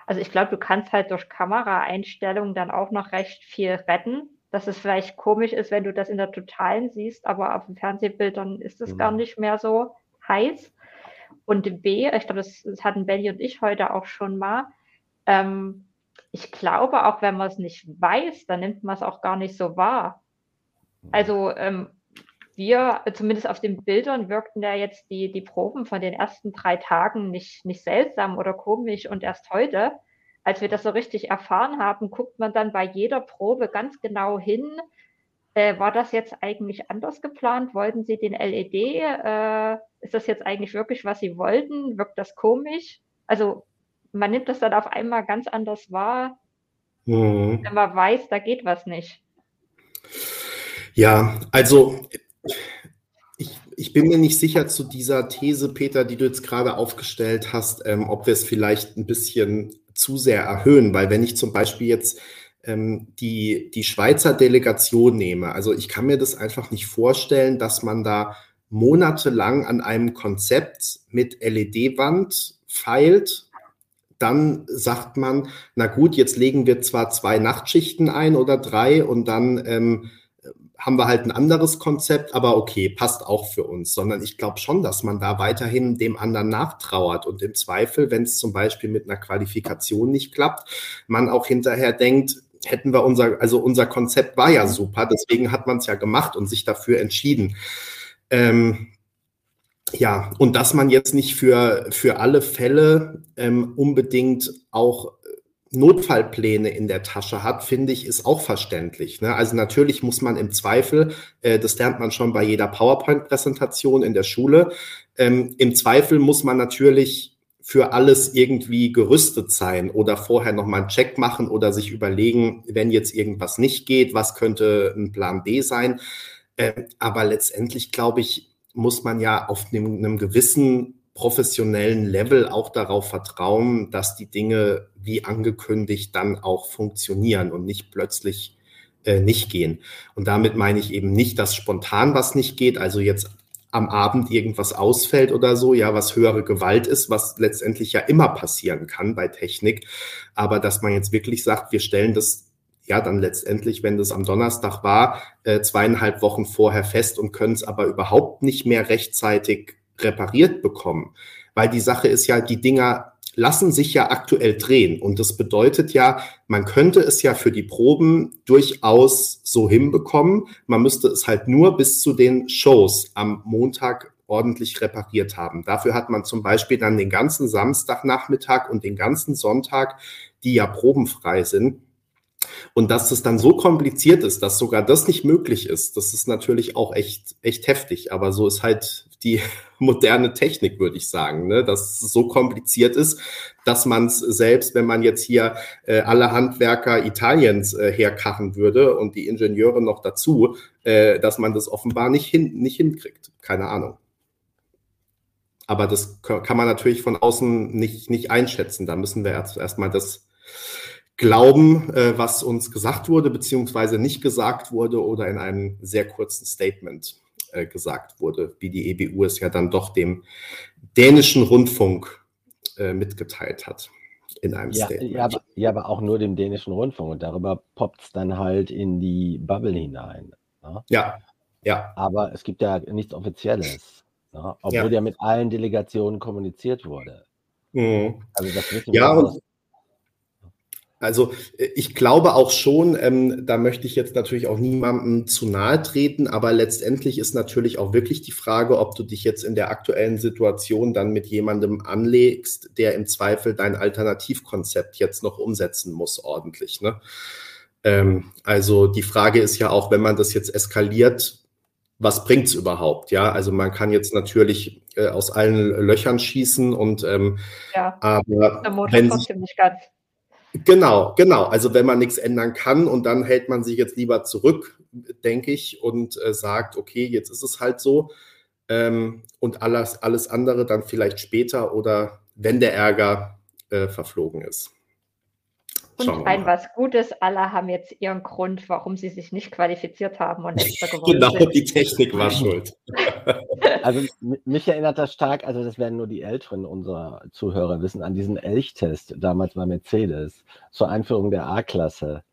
Also ich glaube, du kannst halt durch Kameraeinstellungen dann auch noch recht viel retten dass es vielleicht komisch ist, wenn du das in der Totalen siehst, aber auf den Fernsehbildern ist es mhm. gar nicht mehr so heiß. Und B, ich glaube, das, das, hatten Benny und ich heute auch schon mal. Ähm, ich glaube, auch wenn man es nicht weiß, dann nimmt man es auch gar nicht so wahr. Mhm. Also ähm, wir, zumindest auf den Bildern, wirkten ja jetzt die, die Proben von den ersten drei Tagen nicht, nicht seltsam oder komisch und erst heute als wir das so richtig erfahren haben, guckt man dann bei jeder Probe ganz genau hin, äh, war das jetzt eigentlich anders geplant? Wollten Sie den LED? Äh, ist das jetzt eigentlich wirklich, was Sie wollten? Wirkt das komisch? Also man nimmt das dann auf einmal ganz anders wahr, mhm. wenn man weiß, da geht was nicht. Ja, also ich, ich, bin mir nicht sicher zu dieser These, Peter, die du jetzt gerade aufgestellt hast, ähm, ob wir es vielleicht ein bisschen zu sehr erhöhen, weil wenn ich zum Beispiel jetzt ähm, die, die Schweizer Delegation nehme, also ich kann mir das einfach nicht vorstellen, dass man da monatelang an einem Konzept mit LED-Wand feilt. Dann sagt man, na gut, jetzt legen wir zwar zwei Nachtschichten ein oder drei und dann ähm, haben wir halt ein anderes Konzept, aber okay, passt auch für uns, sondern ich glaube schon, dass man da weiterhin dem anderen nachtrauert und im Zweifel, wenn es zum Beispiel mit einer Qualifikation nicht klappt, man auch hinterher denkt, hätten wir unser, also unser Konzept war ja super, deswegen hat man es ja gemacht und sich dafür entschieden. Ähm, ja, und dass man jetzt nicht für, für alle Fälle ähm, unbedingt auch Notfallpläne in der Tasche hat, finde ich, ist auch verständlich. Ne? Also natürlich muss man im Zweifel, äh, das lernt man schon bei jeder PowerPoint-Präsentation in der Schule, ähm, im Zweifel muss man natürlich für alles irgendwie gerüstet sein oder vorher nochmal einen Check machen oder sich überlegen, wenn jetzt irgendwas nicht geht, was könnte ein Plan B sein. Äh, aber letztendlich, glaube ich, muss man ja auf einem, einem gewissen professionellen Level auch darauf vertrauen, dass die Dinge wie angekündigt dann auch funktionieren und nicht plötzlich äh, nicht gehen. Und damit meine ich eben nicht, dass spontan was nicht geht, also jetzt am Abend irgendwas ausfällt oder so, ja, was höhere Gewalt ist, was letztendlich ja immer passieren kann bei Technik. Aber dass man jetzt wirklich sagt, wir stellen das ja dann letztendlich, wenn das am Donnerstag war, äh, zweieinhalb Wochen vorher fest und können es aber überhaupt nicht mehr rechtzeitig repariert bekommen. Weil die Sache ist ja, die Dinger lassen sich ja aktuell drehen. Und das bedeutet ja, man könnte es ja für die Proben durchaus so hinbekommen. Man müsste es halt nur bis zu den Shows am Montag ordentlich repariert haben. Dafür hat man zum Beispiel dann den ganzen Samstagnachmittag und den ganzen Sonntag, die ja probenfrei sind, und dass es dann so kompliziert ist, dass sogar das nicht möglich ist, das ist natürlich auch echt, echt heftig. Aber so ist halt die moderne Technik, würde ich sagen, ne? dass es so kompliziert ist, dass man es selbst, wenn man jetzt hier äh, alle Handwerker Italiens äh, herkachen würde und die Ingenieure noch dazu, äh, dass man das offenbar nicht, hin, nicht hinkriegt. Keine Ahnung. Aber das kann man natürlich von außen nicht, nicht einschätzen. Da müssen wir erst, erstmal das glauben, äh, was uns gesagt wurde, beziehungsweise nicht gesagt wurde oder in einem sehr kurzen Statement äh, gesagt wurde, wie die EBU es ja dann doch dem dänischen Rundfunk äh, mitgeteilt hat in einem ja, Statement. Ja aber, ja, aber auch nur dem dänischen Rundfunk und darüber poppt es dann halt in die Bubble hinein. Ne? Ja, ja. Aber es gibt ja nichts Offizielles, ne? obwohl ja. ja. mit allen Delegationen kommuniziert wurde. Mhm. Also das wissen wir ja, und, also äh, ich glaube auch schon, ähm, da möchte ich jetzt natürlich auch niemandem zu nahe treten, aber letztendlich ist natürlich auch wirklich die Frage, ob du dich jetzt in der aktuellen Situation dann mit jemandem anlegst, der im Zweifel dein Alternativkonzept jetzt noch umsetzen muss ordentlich. Ne? Ähm, also die Frage ist ja auch, wenn man das jetzt eskaliert, was bringt es überhaupt? Ja, also man kann jetzt natürlich äh, aus allen Löchern schießen und ähm, ja, aber wenn trotzdem nicht ganz Genau, genau. Also wenn man nichts ändern kann und dann hält man sich jetzt lieber zurück, denke ich, und äh, sagt, okay, jetzt ist es halt so. Ähm, und alles, alles andere dann vielleicht später oder wenn der Ärger äh, verflogen ist. Und ein was Gutes, alle haben jetzt ihren Grund, warum sie sich nicht qualifiziert haben und letzter geworden genau, sind. die Technik war schuld. also mich erinnert das stark, also das werden nur die Älteren unserer Zuhörer wissen, an diesen Elchtest damals bei Mercedes zur Einführung der A-Klasse.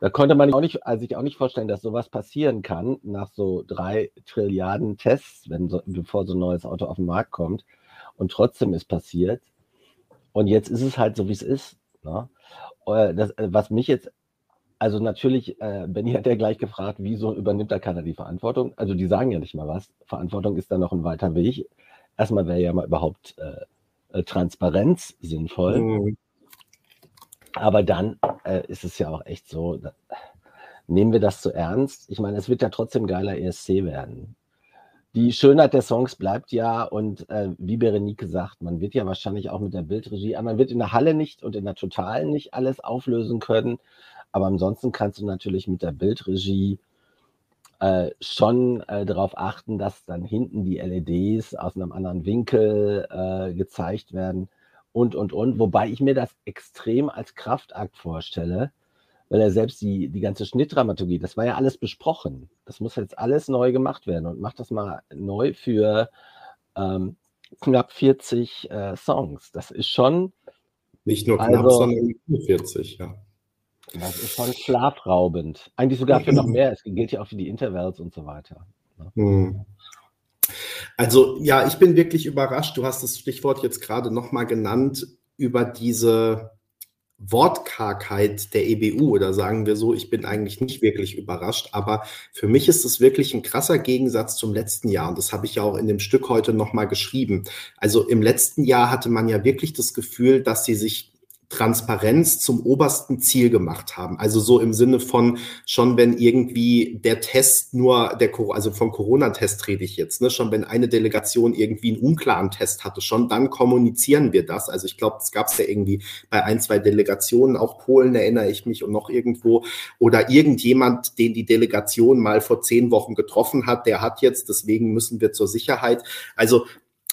Da konnte man auch nicht, also sich auch nicht vorstellen, dass sowas passieren kann nach so drei Trilliarden Tests, wenn so, bevor so ein neues Auto auf den Markt kommt. Und trotzdem ist passiert. Und jetzt ist es halt so, wie es ist. Ne? Äh, das, äh, was mich jetzt, also natürlich, äh, Benny hat ja gleich gefragt, wieso übernimmt da keiner die Verantwortung? Also die sagen ja nicht mal was. Verantwortung ist da noch ein weiter Weg. Erstmal wäre ja mal überhaupt äh, äh, Transparenz sinnvoll. Mhm. Aber dann äh, ist es ja auch echt so, da, nehmen wir das zu ernst? Ich meine, es wird ja trotzdem geiler ESC werden die Schönheit der Songs bleibt ja, und äh, wie Berenike sagt, man wird ja wahrscheinlich auch mit der Bildregie, man wird in der Halle nicht und in der Totalen nicht alles auflösen können, aber ansonsten kannst du natürlich mit der Bildregie äh, schon äh, darauf achten, dass dann hinten die LEDs aus einem anderen Winkel äh, gezeigt werden und, und, und. Wobei ich mir das extrem als Kraftakt vorstelle, weil er selbst die, die ganze Schnittdramaturgie, das war ja alles besprochen. Das muss jetzt alles neu gemacht werden und macht das mal neu für ähm, knapp 40 äh, Songs. Das ist schon. Nicht nur knapp, also, sondern 40, ja. Das ist schon schlafraubend. Eigentlich sogar für noch mehr. Es gilt ja auch für die Intervals und so weiter. Ne? Hm. Also ja, ich bin wirklich überrascht. Du hast das Stichwort jetzt gerade nochmal genannt über diese Wortkargheit der EBU oder sagen wir so, ich bin eigentlich nicht wirklich überrascht, aber für mich ist es wirklich ein krasser Gegensatz zum letzten Jahr und das habe ich ja auch in dem Stück heute nochmal geschrieben. Also im letzten Jahr hatte man ja wirklich das Gefühl, dass sie sich Transparenz zum obersten Ziel gemacht haben. Also so im Sinne von schon, wenn irgendwie der Test nur der, also vom Corona-Test rede ich jetzt, ne, schon wenn eine Delegation irgendwie einen unklaren Test hatte, schon dann kommunizieren wir das. Also ich glaube, das gab es ja irgendwie bei ein, zwei Delegationen, auch Polen erinnere ich mich und noch irgendwo oder irgendjemand, den die Delegation mal vor zehn Wochen getroffen hat, der hat jetzt, deswegen müssen wir zur Sicherheit. Also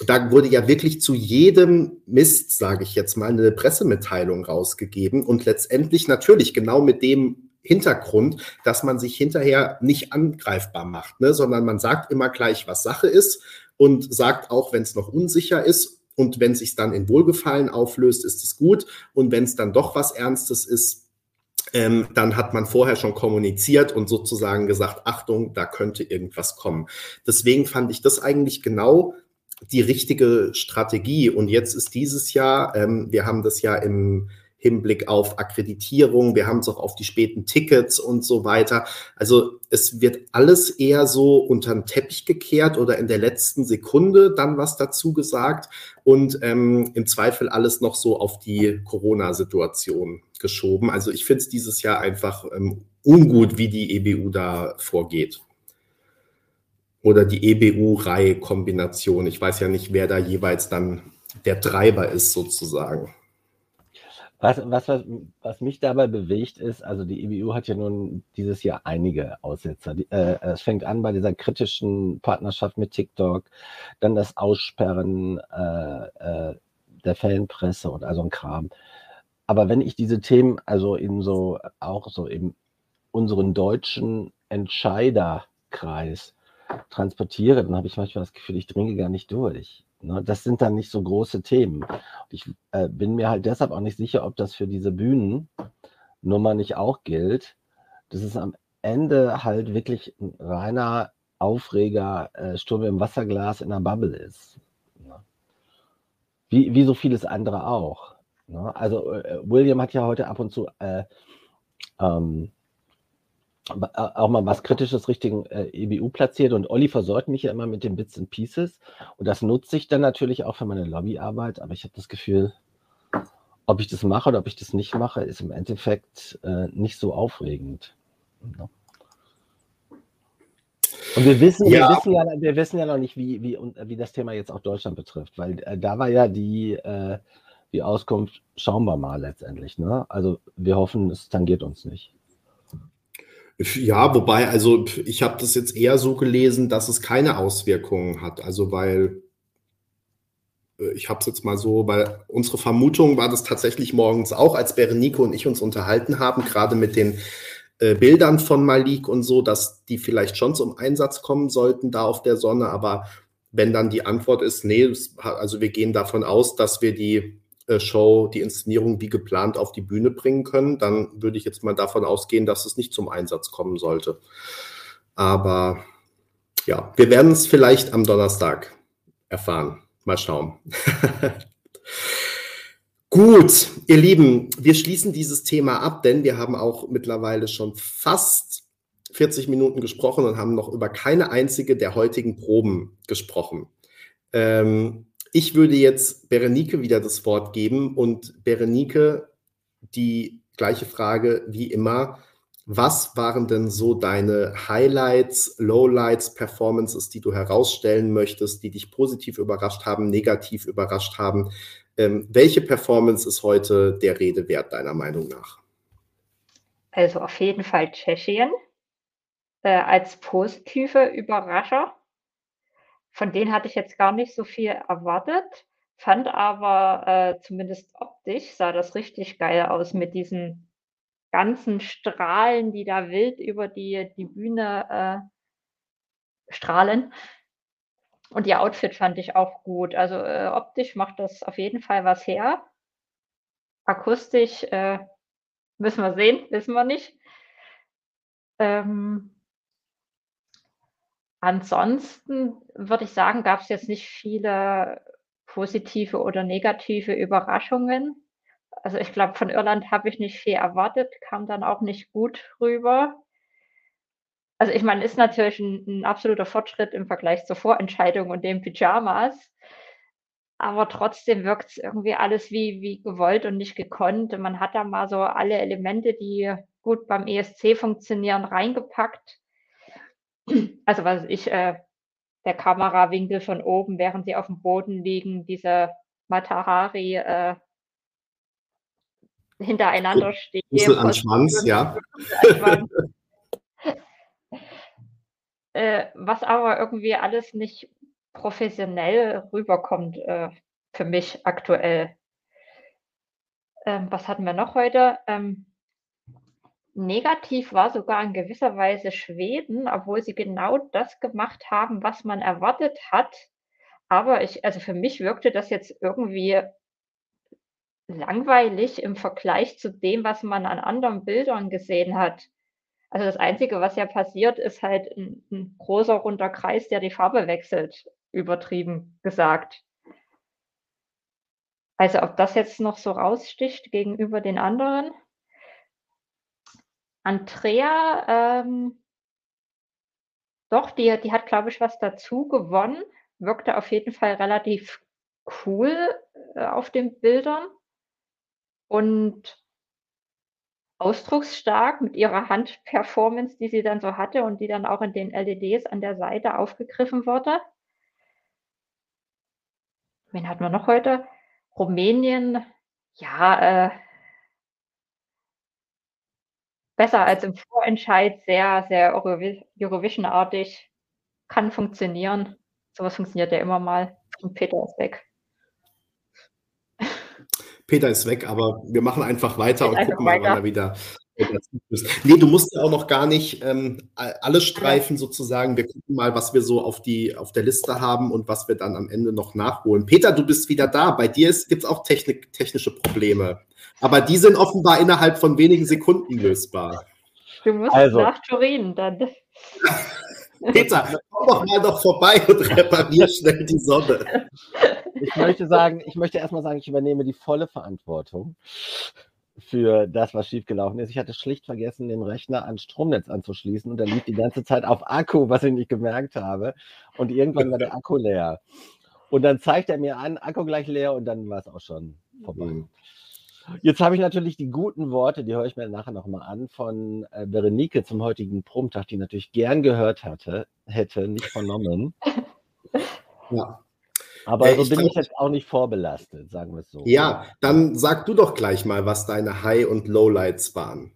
da wurde ja wirklich zu jedem Mist, sage ich jetzt mal, eine Pressemitteilung rausgegeben und letztendlich natürlich genau mit dem Hintergrund, dass man sich hinterher nicht angreifbar macht, ne, sondern man sagt immer gleich, was Sache ist und sagt auch, wenn es noch unsicher ist und wenn sich dann in Wohlgefallen auflöst, ist es gut und wenn es dann doch was Ernstes ist, ähm, dann hat man vorher schon kommuniziert und sozusagen gesagt, Achtung, da könnte irgendwas kommen. Deswegen fand ich das eigentlich genau die richtige Strategie. Und jetzt ist dieses Jahr, ähm, wir haben das ja im Hinblick auf Akkreditierung, wir haben es auch auf die späten Tickets und so weiter. Also es wird alles eher so unter den Teppich gekehrt oder in der letzten Sekunde dann was dazu gesagt und ähm, im Zweifel alles noch so auf die Corona-Situation geschoben. Also ich finde es dieses Jahr einfach ähm, ungut, wie die EBU da vorgeht oder die EBU-Reihe-Kombination. Ich weiß ja nicht, wer da jeweils dann der Treiber ist, sozusagen. Was, was, was, was mich dabei bewegt ist, also die EBU hat ja nun dieses Jahr einige Aussetzer. Die, äh, es fängt an bei dieser kritischen Partnerschaft mit TikTok, dann das Aussperren äh, äh, der Fanpresse und also ein Kram. Aber wenn ich diese Themen also in so auch so im unseren deutschen Entscheiderkreis transportiere, dann habe ich manchmal das Gefühl, ich dringe gar nicht durch. Ne? Das sind dann nicht so große Themen. Ich äh, bin mir halt deshalb auch nicht sicher, ob das für diese Bühnennummer nicht auch gilt. Das ist am Ende halt wirklich ein reiner Aufreger, äh, Sturm im Wasserglas in einer Bubble ist. Ne? Wie, wie so vieles andere auch. Ne? Also äh, William hat ja heute ab und zu äh, ähm, äh, auch mal was Kritisches Richtung äh, EBU platziert und Olli versorgt mich ja immer mit den Bits and Pieces und das nutze ich dann natürlich auch für meine Lobbyarbeit, aber ich habe das Gefühl, ob ich das mache oder ob ich das nicht mache, ist im Endeffekt äh, nicht so aufregend. Ja. Und wir wissen, ja. wir wissen ja, wir wissen ja noch nicht, wie, wie, wie das Thema jetzt auch Deutschland betrifft, weil äh, da war ja die, äh, die Auskunft, schauen wir mal letztendlich. Ne? Also wir hoffen, es tangiert uns nicht. Ja, wobei, also ich habe das jetzt eher so gelesen, dass es keine Auswirkungen hat. Also weil äh, ich habe es jetzt mal so, weil unsere Vermutung war das tatsächlich morgens auch, als Berenike und ich uns unterhalten haben, gerade mit den äh, Bildern von Malik und so, dass die vielleicht schon zum Einsatz kommen sollten da auf der Sonne. Aber wenn dann die Antwort ist, nee, also wir gehen davon aus, dass wir die Show, die Inszenierung wie geplant auf die Bühne bringen können, dann würde ich jetzt mal davon ausgehen, dass es nicht zum Einsatz kommen sollte. Aber ja, wir werden es vielleicht am Donnerstag erfahren. Mal schauen. Gut, ihr Lieben, wir schließen dieses Thema ab, denn wir haben auch mittlerweile schon fast 40 Minuten gesprochen und haben noch über keine einzige der heutigen Proben gesprochen. Ähm, ich würde jetzt Berenike wieder das Wort geben und Berenike die gleiche Frage wie immer. Was waren denn so deine Highlights, Lowlights, Performances, die du herausstellen möchtest, die dich positiv überrascht haben, negativ überrascht haben? Ähm, welche Performance ist heute der Rede wert, deiner Meinung nach? Also auf jeden Fall Tschechien äh, als positive Überrascher. Von denen hatte ich jetzt gar nicht so viel erwartet, fand aber äh, zumindest optisch sah das richtig geil aus mit diesen ganzen Strahlen, die da wild über die, die Bühne äh, strahlen. Und ihr Outfit fand ich auch gut. Also äh, optisch macht das auf jeden Fall was her. Akustisch äh, müssen wir sehen, wissen wir nicht. Ähm, Ansonsten würde ich sagen, gab es jetzt nicht viele positive oder negative Überraschungen. Also ich glaube, von Irland habe ich nicht viel erwartet, kam dann auch nicht gut rüber. Also ich meine, ist natürlich ein, ein absoluter Fortschritt im Vergleich zur Vorentscheidung und den Pyjamas. Aber trotzdem wirkt es irgendwie alles wie, wie gewollt und nicht gekonnt. Man hat da mal so alle Elemente, die gut beim ESC funktionieren, reingepackt. Also was ich, äh, der Kamerawinkel von oben, während sie auf dem Boden liegen, diese Matahari äh, hintereinander stehen. Schlüssel an Schwanz, ja. äh, was aber irgendwie alles nicht professionell rüberkommt äh, für mich aktuell. Ähm, was hatten wir noch heute? Ähm, negativ war sogar in gewisser Weise Schweden, obwohl sie genau das gemacht haben, was man erwartet hat. Aber ich, also für mich wirkte das jetzt irgendwie langweilig im Vergleich zu dem, was man an anderen Bildern gesehen hat. Also das Einzige, was ja passiert, ist halt ein, ein großer runder Kreis, der die Farbe wechselt, übertrieben gesagt. Also ob das jetzt noch so raussticht gegenüber den anderen. Andrea, ähm, doch, die, die hat, glaube ich, was dazu gewonnen. Wirkte auf jeden Fall relativ cool äh, auf den Bildern. Und ausdrucksstark mit ihrer Handperformance, die sie dann so hatte und die dann auch in den LEDs an der Seite aufgegriffen wurde. Wen hatten wir noch heute? Rumänien, ja, äh, besser als im Vorentscheid, sehr, sehr Eurovision-artig, kann funktionieren. Sowas funktioniert ja immer mal und Peter ist weg. Peter ist weg, aber wir machen einfach weiter und gucken mal, wann er wieder Nee, du musst ja auch noch gar nicht ähm, alle Streifen sozusagen. Wir gucken mal, was wir so auf, die, auf der Liste haben und was wir dann am Ende noch nachholen. Peter, du bist wieder da. Bei dir gibt es auch Technik, technische Probleme. Aber die sind offenbar innerhalb von wenigen Sekunden lösbar. Du musst also. nach Turin dann. Peter, komm doch mal doch vorbei und reparier schnell die Sonne. Ich möchte sagen, ich möchte erstmal sagen, ich übernehme die volle Verantwortung für das, was schiefgelaufen ist. Ich hatte schlicht vergessen, den Rechner ans Stromnetz anzuschließen und er lief die ganze Zeit auf Akku, was ich nicht gemerkt habe. Und irgendwann war der Akku leer. Und dann zeigt er mir an, Akku gleich leer und dann war es auch schon vorbei. Jetzt habe ich natürlich die guten Worte, die höre ich mir nachher nochmal an, von äh, Berenike zum heutigen Promtag, die natürlich gern gehört hatte, hätte, nicht vernommen. Ja. Aber so bin ich jetzt auch nicht vorbelastet, sagen wir es so. Ja, dann sag du doch gleich mal, was deine High- und Lowlights waren.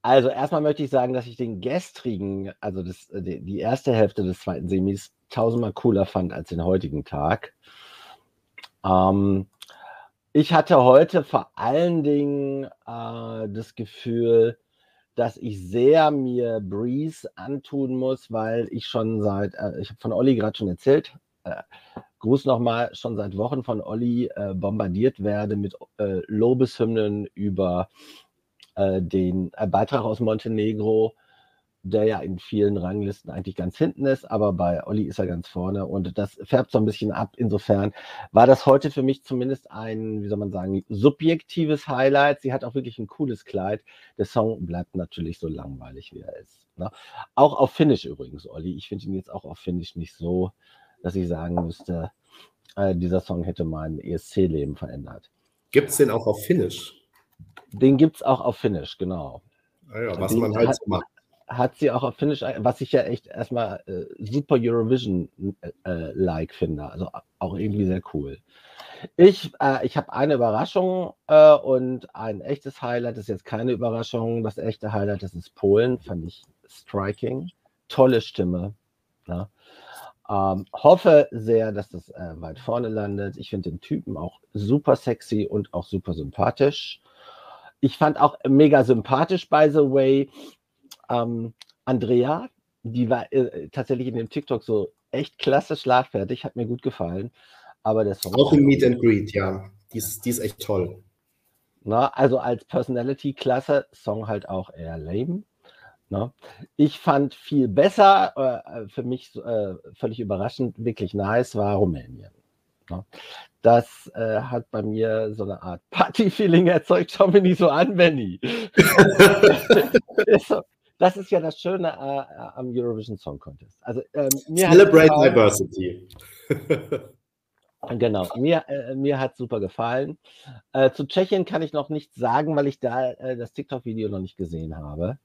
Also erstmal möchte ich sagen, dass ich den gestrigen, also das, äh, die erste Hälfte des zweiten Semis tausendmal cooler fand als den heutigen Tag. Ähm, ich hatte heute vor allen Dingen äh, das Gefühl, dass ich sehr mir Breeze antun muss, weil ich schon seit, äh, ich habe von Olli gerade schon erzählt, äh, Gruß nochmal, schon seit Wochen von Olli äh, bombardiert werde mit äh, Lobeshymnen über äh, den äh, Beitrag aus Montenegro, der ja in vielen Ranglisten eigentlich ganz hinten ist, aber bei Olli ist er ganz vorne und das färbt so ein bisschen ab. Insofern war das heute für mich zumindest ein, wie soll man sagen, subjektives Highlight. Sie hat auch wirklich ein cooles Kleid. Der Song bleibt natürlich so langweilig, wie er ist. Ne? Auch auf Finnish übrigens, Olli. Ich finde ihn jetzt auch auf Finnish nicht so dass ich sagen müsste, äh, dieser Song hätte mein ESC-Leben verändert. Gibt es den auch auf Finnish? Den gibt es auch auf Finnish, genau. Ah ja, was den man halt hat, so macht. Hat sie auch auf Finnish, was ich ja echt erstmal äh, super Eurovision-like äh, finde. Also auch irgendwie sehr cool. Ich, äh, ich habe eine Überraschung äh, und ein echtes Highlight das ist jetzt keine Überraschung. Das echte Highlight das ist Polen, fand ich striking. Tolle Stimme. Ja. Ähm, hoffe sehr, dass das äh, weit vorne landet. Ich finde den Typen auch super sexy und auch super sympathisch. Ich fand auch mega sympathisch, by the way, ähm, Andrea, die war äh, tatsächlich in dem TikTok so echt klasse schlagfertig, hat mir gut gefallen. Aber der Song auch im Meet and Greet, ja. Die ist, die ist echt toll. Na, also als Personality klasse, Song halt auch eher lame. Ne? Ich fand viel besser, äh, für mich äh, völlig überraschend, wirklich nice, war Rumänien. Ne? Das äh, hat bei mir so eine Art Party-Feeling erzeugt. Schau mir nicht so an, Benny. das ist ja das Schöne äh, am Eurovision Song Contest. Also, ähm, Celebrate Diversity. Genau, mir, äh, mir hat super gefallen. Äh, zu Tschechien kann ich noch nichts sagen, weil ich da äh, das TikTok-Video noch nicht gesehen habe.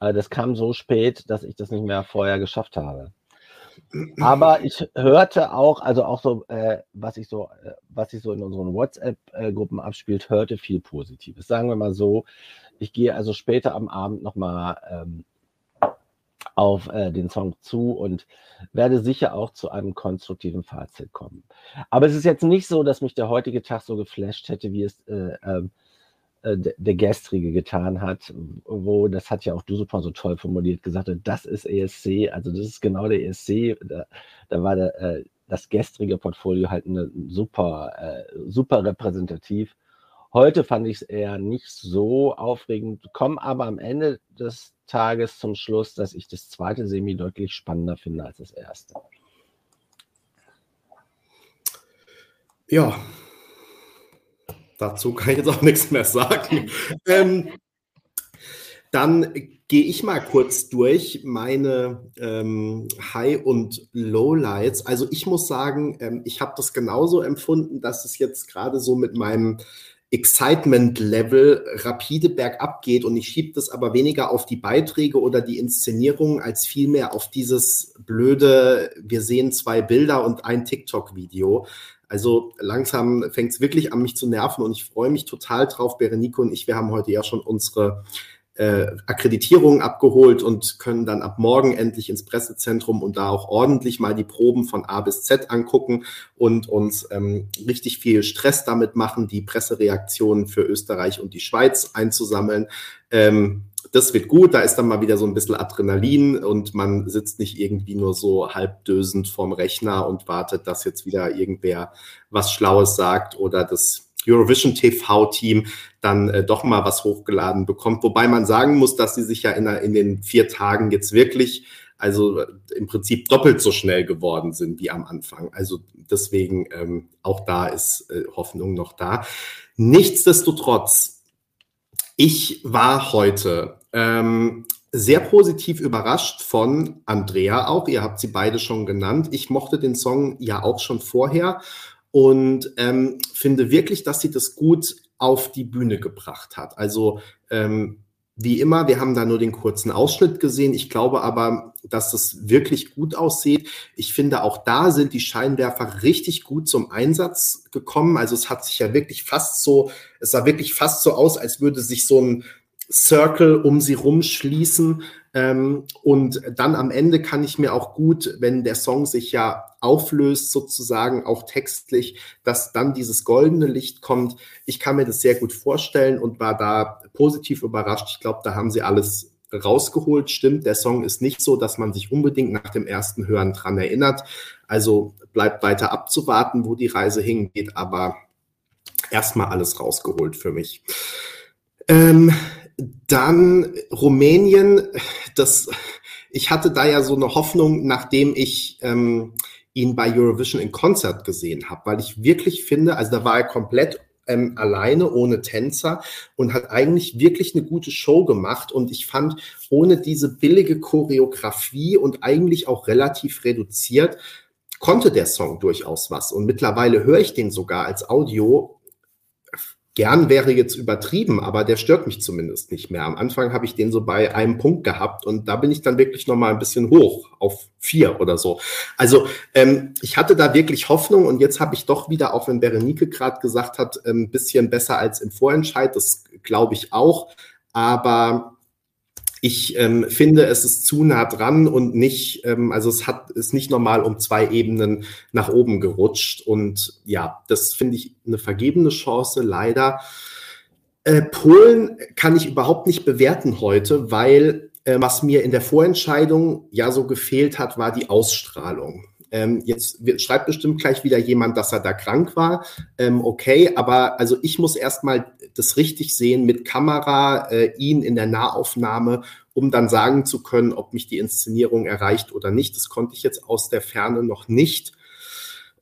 Äh, das kam so spät, dass ich das nicht mehr vorher geschafft habe. Aber ich hörte auch, also auch so, äh, was ich so, äh, was sich so in unseren WhatsApp-Gruppen abspielt, hörte viel Positives. Sagen wir mal so, ich gehe also später am Abend nochmal ähm, auf äh, den Song zu und werde sicher auch zu einem konstruktiven Fazit kommen. Aber es ist jetzt nicht so, dass mich der heutige Tag so geflasht hätte, wie es äh, ähm, äh, der gestrige getan hat, wo, das hat ja auch du super so toll formuliert, gesagt hat, das ist ESC, also das ist genau der ESC, da, da war der, äh, das gestrige Portfolio halt eine super, äh, super repräsentativ. Heute fand ich es eher nicht so aufregend, komme aber am Ende des Tages zum Schluss, dass ich das zweite Semi deutlich spannender finde als das erste. Ja, dazu kann ich jetzt auch nichts mehr sagen. ähm, dann gehe ich mal kurz durch meine ähm, High- und Lowlights. Also ich muss sagen, ähm, ich habe das genauso empfunden, dass es jetzt gerade so mit meinem Excitement-Level rapide bergab geht und ich schiebe das aber weniger auf die Beiträge oder die Inszenierung als vielmehr auf dieses blöde, wir sehen zwei Bilder und ein TikTok-Video. Also langsam fängt es wirklich an, mich zu nerven und ich freue mich total drauf. Berenike und ich, wir haben heute ja schon unsere äh, Akkreditierung abgeholt und können dann ab morgen endlich ins Pressezentrum und da auch ordentlich mal die Proben von A bis Z angucken und uns ähm, richtig viel Stress damit machen, die Pressereaktionen für Österreich und die Schweiz einzusammeln. Ähm, das wird gut, da ist dann mal wieder so ein bisschen Adrenalin und man sitzt nicht irgendwie nur so halbdösend vorm Rechner und wartet, dass jetzt wieder irgendwer was Schlaues sagt oder das Eurovision TV-Team dann äh, doch mal was hochgeladen bekommt. Wobei man sagen muss, dass sie sich ja in, in den vier Tagen jetzt wirklich, also äh, im Prinzip doppelt so schnell geworden sind wie am Anfang. Also deswegen ähm, auch da ist äh, Hoffnung noch da. Nichtsdestotrotz, ich war heute ähm, sehr positiv überrascht von Andrea auch. Ihr habt sie beide schon genannt. Ich mochte den Song ja auch schon vorher und ähm, finde wirklich, dass sie das gut auf die Bühne gebracht hat. Also ähm, wie immer, wir haben da nur den kurzen Ausschnitt gesehen. Ich glaube aber, dass es wirklich gut aussieht. Ich finde, auch da sind die Scheinwerfer richtig gut zum Einsatz gekommen. Also es hat sich ja wirklich fast so, es sah wirklich fast so aus, als würde sich so ein Circle um sie rumschließen. Ähm, und dann am Ende kann ich mir auch gut, wenn der Song sich ja auflöst, sozusagen auch textlich, dass dann dieses goldene Licht kommt. Ich kann mir das sehr gut vorstellen und war da positiv überrascht. Ich glaube, da haben sie alles rausgeholt. Stimmt, der Song ist nicht so, dass man sich unbedingt nach dem ersten Hören dran erinnert. Also bleibt weiter abzuwarten, wo die Reise hingeht, aber erstmal alles rausgeholt für mich. Ähm, dann Rumänien, das, ich hatte da ja so eine Hoffnung, nachdem ich ähm, ihn bei Eurovision in Konzert gesehen habe, weil ich wirklich finde, also da war er komplett ähm, alleine, ohne Tänzer und hat eigentlich wirklich eine gute Show gemacht. Und ich fand, ohne diese billige Choreografie und eigentlich auch relativ reduziert, konnte der Song durchaus was. Und mittlerweile höre ich den sogar als Audio gern wäre jetzt übertrieben, aber der stört mich zumindest nicht mehr. Am Anfang habe ich den so bei einem Punkt gehabt und da bin ich dann wirklich noch mal ein bisschen hoch auf vier oder so. Also ähm, ich hatte da wirklich Hoffnung und jetzt habe ich doch wieder, auch wenn Berenike gerade gesagt hat, ein ähm, bisschen besser als im Vorentscheid. Das glaube ich auch. Aber ich ähm, finde, es ist zu nah dran und nicht, ähm, also es hat ist nicht normal um zwei Ebenen nach oben gerutscht. Und ja, das finde ich eine vergebene Chance, leider. Äh, Polen kann ich überhaupt nicht bewerten heute, weil äh, was mir in der Vorentscheidung ja so gefehlt hat, war die Ausstrahlung. Ähm, jetzt wird, schreibt bestimmt gleich wieder jemand, dass er da krank war. Ähm, okay, aber also ich muss erstmal das richtig sehen mit Kamera, äh, ihn in der Nahaufnahme, um dann sagen zu können, ob mich die Inszenierung erreicht oder nicht. Das konnte ich jetzt aus der Ferne noch nicht.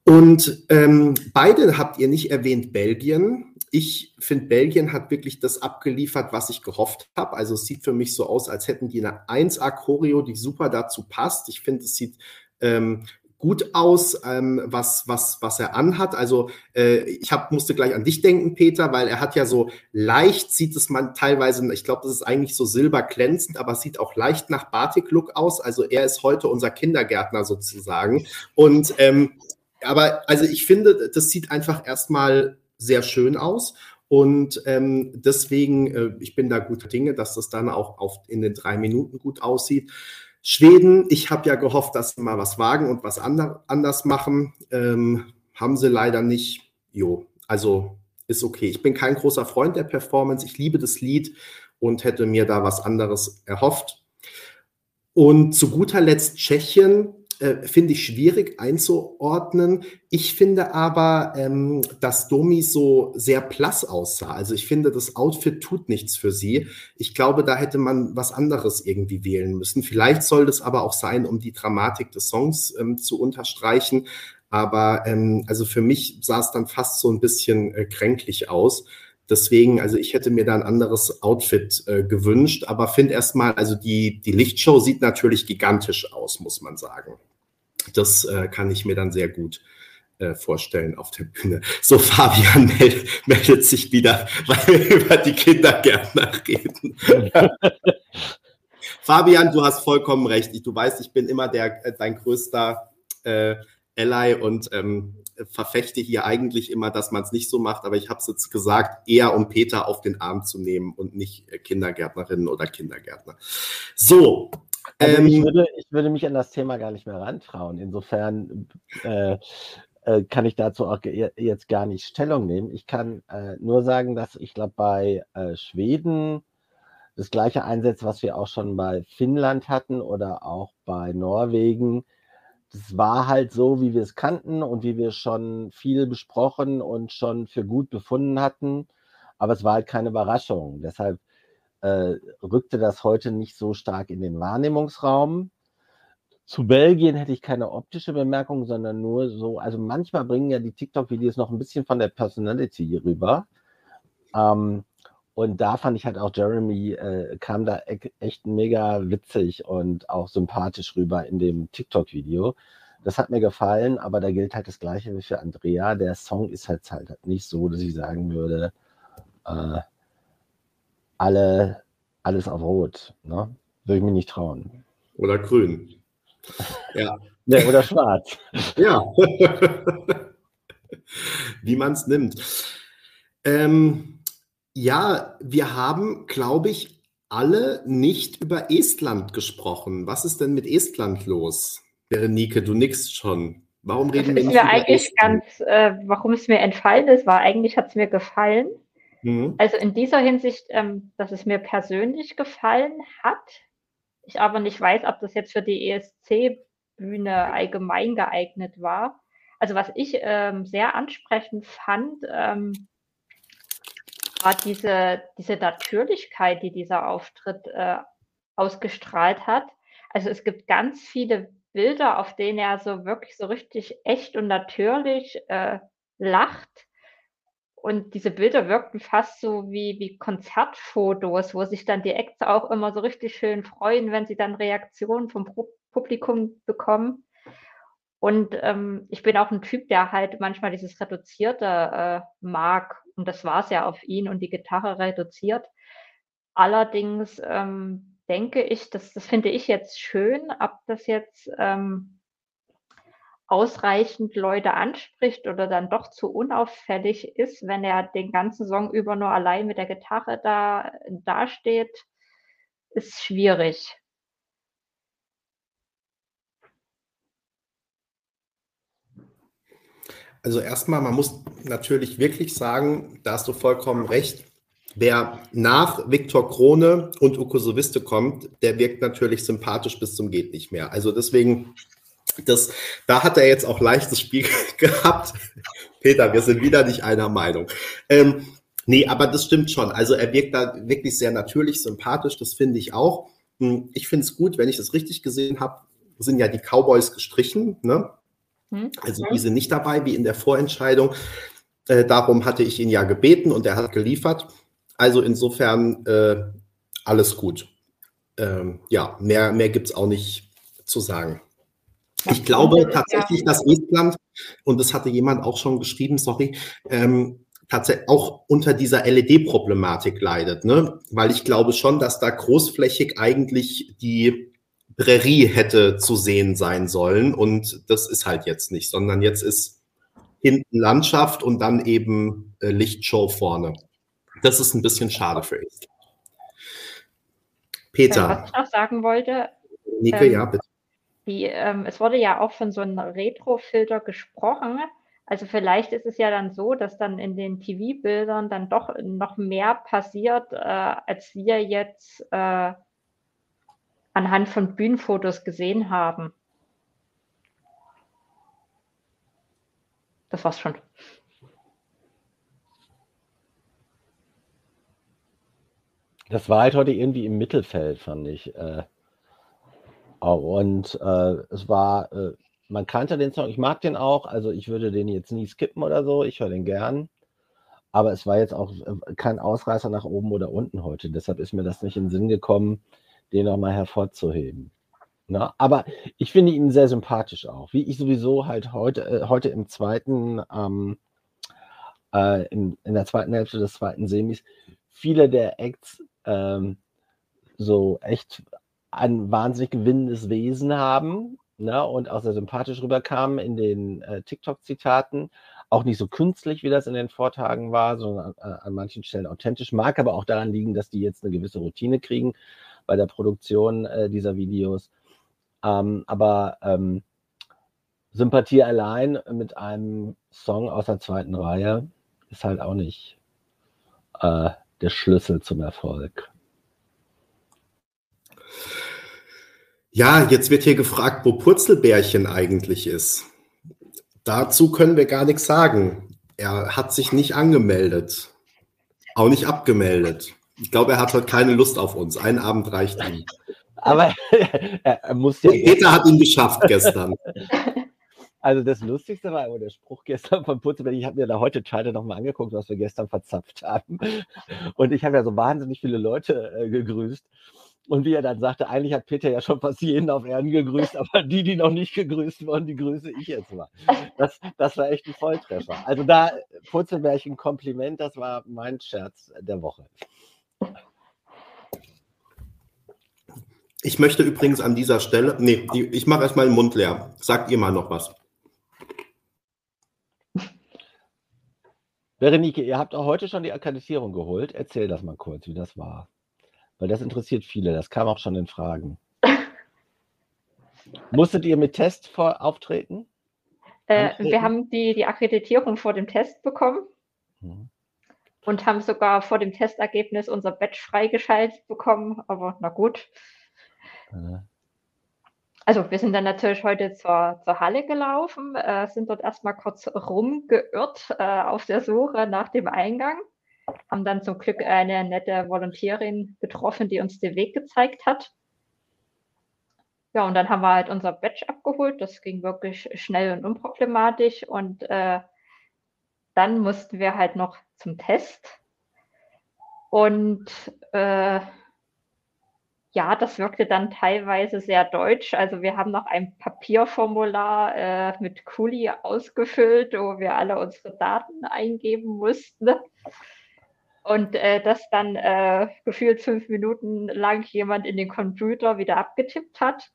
Und ähm, beide habt ihr nicht erwähnt Belgien. Ich finde, Belgien hat wirklich das abgeliefert, was ich gehofft habe. Also es sieht für mich so aus, als hätten die eine 1A-Choreo, die super dazu passt. Ich finde, es sieht ähm, gut aus, ähm, was, was, was er anhat. Also äh, ich hab, musste gleich an dich denken, Peter, weil er hat ja so leicht, sieht es man teilweise, ich glaube, das ist eigentlich so silberglänzend, aber es sieht auch leicht nach Batik-Look aus. Also er ist heute unser Kindergärtner sozusagen. Und ähm, aber also ich finde, das sieht einfach erstmal sehr schön aus. Und ähm, deswegen, äh, ich bin da guter Dinge, dass das dann auch auf, in den drei Minuten gut aussieht. Schweden, ich habe ja gehofft, dass sie mal was wagen und was ander, anders machen. Ähm, haben sie leider nicht. Jo, also ist okay. Ich bin kein großer Freund der Performance. Ich liebe das Lied und hätte mir da was anderes erhofft. Und zu guter Letzt Tschechien äh, finde ich schwierig einzuordnen. Ich finde aber, ähm, dass Domi so sehr blass aussah. Also ich finde, das Outfit tut nichts für sie. Ich glaube, da hätte man was anderes irgendwie wählen müssen. Vielleicht soll das aber auch sein, um die Dramatik des Songs ähm, zu unterstreichen. Aber ähm, also für mich sah es dann fast so ein bisschen äh, kränklich aus. Deswegen, also ich hätte mir da ein anderes Outfit äh, gewünscht, aber finde erstmal, also die, die Lichtshow sieht natürlich gigantisch aus, muss man sagen. Das äh, kann ich mir dann sehr gut äh, vorstellen auf der Bühne. So, Fabian meldet, meldet sich wieder, weil wir über die Kindergärtner reden. Fabian, du hast vollkommen recht. Ich, du weißt, ich bin immer der, äh, dein größter äh, Ally und ähm, verfechte hier eigentlich immer, dass man es nicht so macht, aber ich habe es jetzt gesagt, eher um Peter auf den Arm zu nehmen und nicht äh, Kindergärtnerinnen oder Kindergärtner. So. Also ähm, ich, würde, ich würde mich an das Thema gar nicht mehr rantrauen. Insofern äh, äh, kann ich dazu auch jetzt gar nicht Stellung nehmen. Ich kann äh, nur sagen, dass ich glaube, bei äh, Schweden das gleiche einsetzt, was wir auch schon bei Finnland hatten oder auch bei Norwegen das war halt so, wie wir es kannten und wie wir schon viel besprochen und schon für gut befunden hatten. Aber es war halt keine Überraschung. Deshalb äh, rückte das heute nicht so stark in den Wahrnehmungsraum. Zu Belgien hätte ich keine optische Bemerkung, sondern nur so, also manchmal bringen ja die TikTok-Videos noch ein bisschen von der Personality rüber. Ähm, und da fand ich halt auch Jeremy äh, kam da e echt mega witzig und auch sympathisch rüber in dem TikTok-Video. Das hat mir gefallen, aber da gilt halt das Gleiche wie für Andrea. Der Song ist halt halt nicht so, dass ich sagen würde, äh, alle, alles auf Rot. Ne? Würde ich mir nicht trauen. Oder grün. Ja. ja oder schwarz. ja. wie man es nimmt. Ähm, ja, wir haben, glaube ich, alle nicht über Estland gesprochen. Was ist denn mit Estland los? Berenike, du nickst schon. Warum reden das wir nicht mir über eigentlich Estland? ganz, äh, warum es mir entfallen ist, war eigentlich hat es mir gefallen. Mhm. Also in dieser Hinsicht, ähm, dass es mir persönlich gefallen hat. Ich aber nicht weiß, ob das jetzt für die ESC-Bühne allgemein geeignet war. Also was ich ähm, sehr ansprechend fand, ähm, war diese, diese Natürlichkeit, die dieser Auftritt äh, ausgestrahlt hat. Also es gibt ganz viele Bilder, auf denen er so wirklich so richtig echt und natürlich äh, lacht. Und diese Bilder wirkten fast so wie, wie Konzertfotos, wo sich dann die Acts auch immer so richtig schön freuen, wenn sie dann Reaktionen vom Publikum bekommen. Und ähm, ich bin auch ein Typ, der halt manchmal dieses Reduzierte äh, mag. Und das war es ja auf ihn und die Gitarre reduziert. Allerdings ähm, denke ich, das, das finde ich jetzt schön, ob das jetzt ähm, ausreichend Leute anspricht oder dann doch zu unauffällig ist, wenn er den ganzen Song über nur allein mit der Gitarre da dasteht, ist schwierig. Also erstmal, man muss natürlich wirklich sagen, da hast du vollkommen recht. Wer nach Viktor Krone und Uko Soviste kommt, der wirkt natürlich sympathisch bis zum geht nicht mehr. Also deswegen, das, da hat er jetzt auch leichtes Spiel gehabt. Peter, wir sind wieder nicht einer Meinung. Ähm, nee, aber das stimmt schon. Also er wirkt da wirklich sehr natürlich, sympathisch, das finde ich auch. Hm, ich finde es gut, wenn ich das richtig gesehen habe, sind ja die Cowboys gestrichen. Ne? Hm? Also die sind nicht dabei, wie in der Vorentscheidung. Äh, darum hatte ich ihn ja gebeten und er hat geliefert. Also insofern äh, alles gut. Ähm, ja, mehr, mehr gibt es auch nicht zu sagen. Ich glaube tatsächlich, dass Estland, und das hatte jemand auch schon geschrieben, sorry, ähm, tatsächlich auch unter dieser LED-Problematik leidet, ne? Weil ich glaube schon, dass da großflächig eigentlich die Prärie hätte zu sehen sein sollen. Und das ist halt jetzt nicht, sondern jetzt ist hinten Landschaft und dann eben äh, Lichtshow vorne. Das ist ein bisschen schade für Estland. Peter. Was ich noch sagen wollte. Nike, ähm, ja, bitte. Die, ähm, es wurde ja auch von so einem Retro-Filter gesprochen. Also vielleicht ist es ja dann so, dass dann in den TV-Bildern dann doch noch mehr passiert, äh, als wir jetzt äh, anhand von Bühnenfotos gesehen haben. Das war's schon. Das war halt heute irgendwie im Mittelfeld, fand ich. Äh, und äh, es war, äh, man kannte den Song, ich mag den auch, also ich würde den jetzt nie skippen oder so, ich höre den gern. Aber es war jetzt auch kein Ausreißer nach oben oder unten heute. Deshalb ist mir das nicht in den Sinn gekommen, den nochmal hervorzuheben. Na, aber ich finde ihn sehr sympathisch auch, wie ich sowieso halt heute, äh, heute im zweiten, ähm, äh, in, in der zweiten Hälfte des zweiten Semis, viele der Acts ähm, so echt ein wahnsinnig gewinnendes Wesen haben ne, und auch sehr sympathisch rüberkamen in den äh, TikTok-Zitaten. Auch nicht so künstlich, wie das in den Vortagen war, sondern an, an manchen Stellen authentisch. Mag aber auch daran liegen, dass die jetzt eine gewisse Routine kriegen bei der Produktion äh, dieser Videos. Ähm, aber ähm, Sympathie allein mit einem Song aus der zweiten Reihe ist halt auch nicht äh, der Schlüssel zum Erfolg. Ja, jetzt wird hier gefragt, wo Purzelbärchen eigentlich ist. Dazu können wir gar nichts sagen. Er hat sich nicht angemeldet, auch nicht abgemeldet. Ich glaube, er hat heute keine Lust auf uns. Ein Abend reicht ihm. Aber er muss ja. Peter hat ihn geschafft gestern. Also das Lustigste war aber der Spruch gestern von Putzelberg. Ich habe mir da heute Teile nochmal angeguckt, was wir gestern verzapft haben. Und ich habe ja so wahnsinnig viele Leute äh, gegrüßt. Und wie er dann sagte, eigentlich hat Peter ja schon fast jeden auf Erden gegrüßt, aber die, die noch nicht gegrüßt wurden, die grüße ich jetzt mal. Das, das war echt ein Volltreffer. Also da Putzelberg ein Kompliment, das war mein Scherz der Woche. Ich möchte übrigens an dieser Stelle, nee, ich mache erstmal den Mund leer. Sagt ihr mal noch was. Berenike, ihr habt auch heute schon die Akkreditierung geholt. Erzähl das mal kurz, wie das war. Weil das interessiert viele. Das kam auch schon in Fragen. Musstet ihr mit Test vor auftreten? Äh, wir haben die, die Akkreditierung vor dem Test bekommen. Mhm und haben sogar vor dem Testergebnis unser Badge freigeschaltet bekommen, aber na gut. Ja. Also wir sind dann natürlich heute zur, zur Halle gelaufen, äh, sind dort erstmal kurz rumgeirrt äh, auf der Suche nach dem Eingang, haben dann zum Glück eine nette Volontärin getroffen, die uns den Weg gezeigt hat. Ja, und dann haben wir halt unser Badge abgeholt. Das ging wirklich schnell und unproblematisch. Und äh, dann mussten wir halt noch zum Test. Und äh, ja, das wirkte dann teilweise sehr deutsch. Also wir haben noch ein Papierformular äh, mit Kuli ausgefüllt, wo wir alle unsere Daten eingeben mussten. Und äh, das dann äh, gefühlt fünf Minuten lang jemand in den Computer wieder abgetippt hat.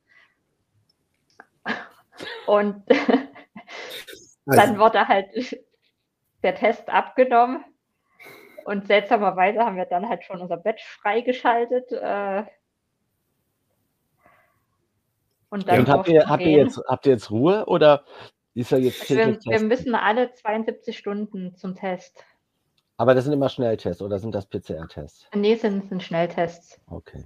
Und dann wurde halt der Test abgenommen. Und seltsamerweise haben wir dann halt schon unser Badge freigeschaltet. Äh, und dann ja, und habt, ihr, habt, ihr jetzt, habt ihr jetzt Ruhe oder ist er jetzt wir, wir müssen alle 72 Stunden zum Test. Aber das sind immer Schnelltests oder sind das PCR-Tests? Nee, sind, sind Schnelltests. Okay.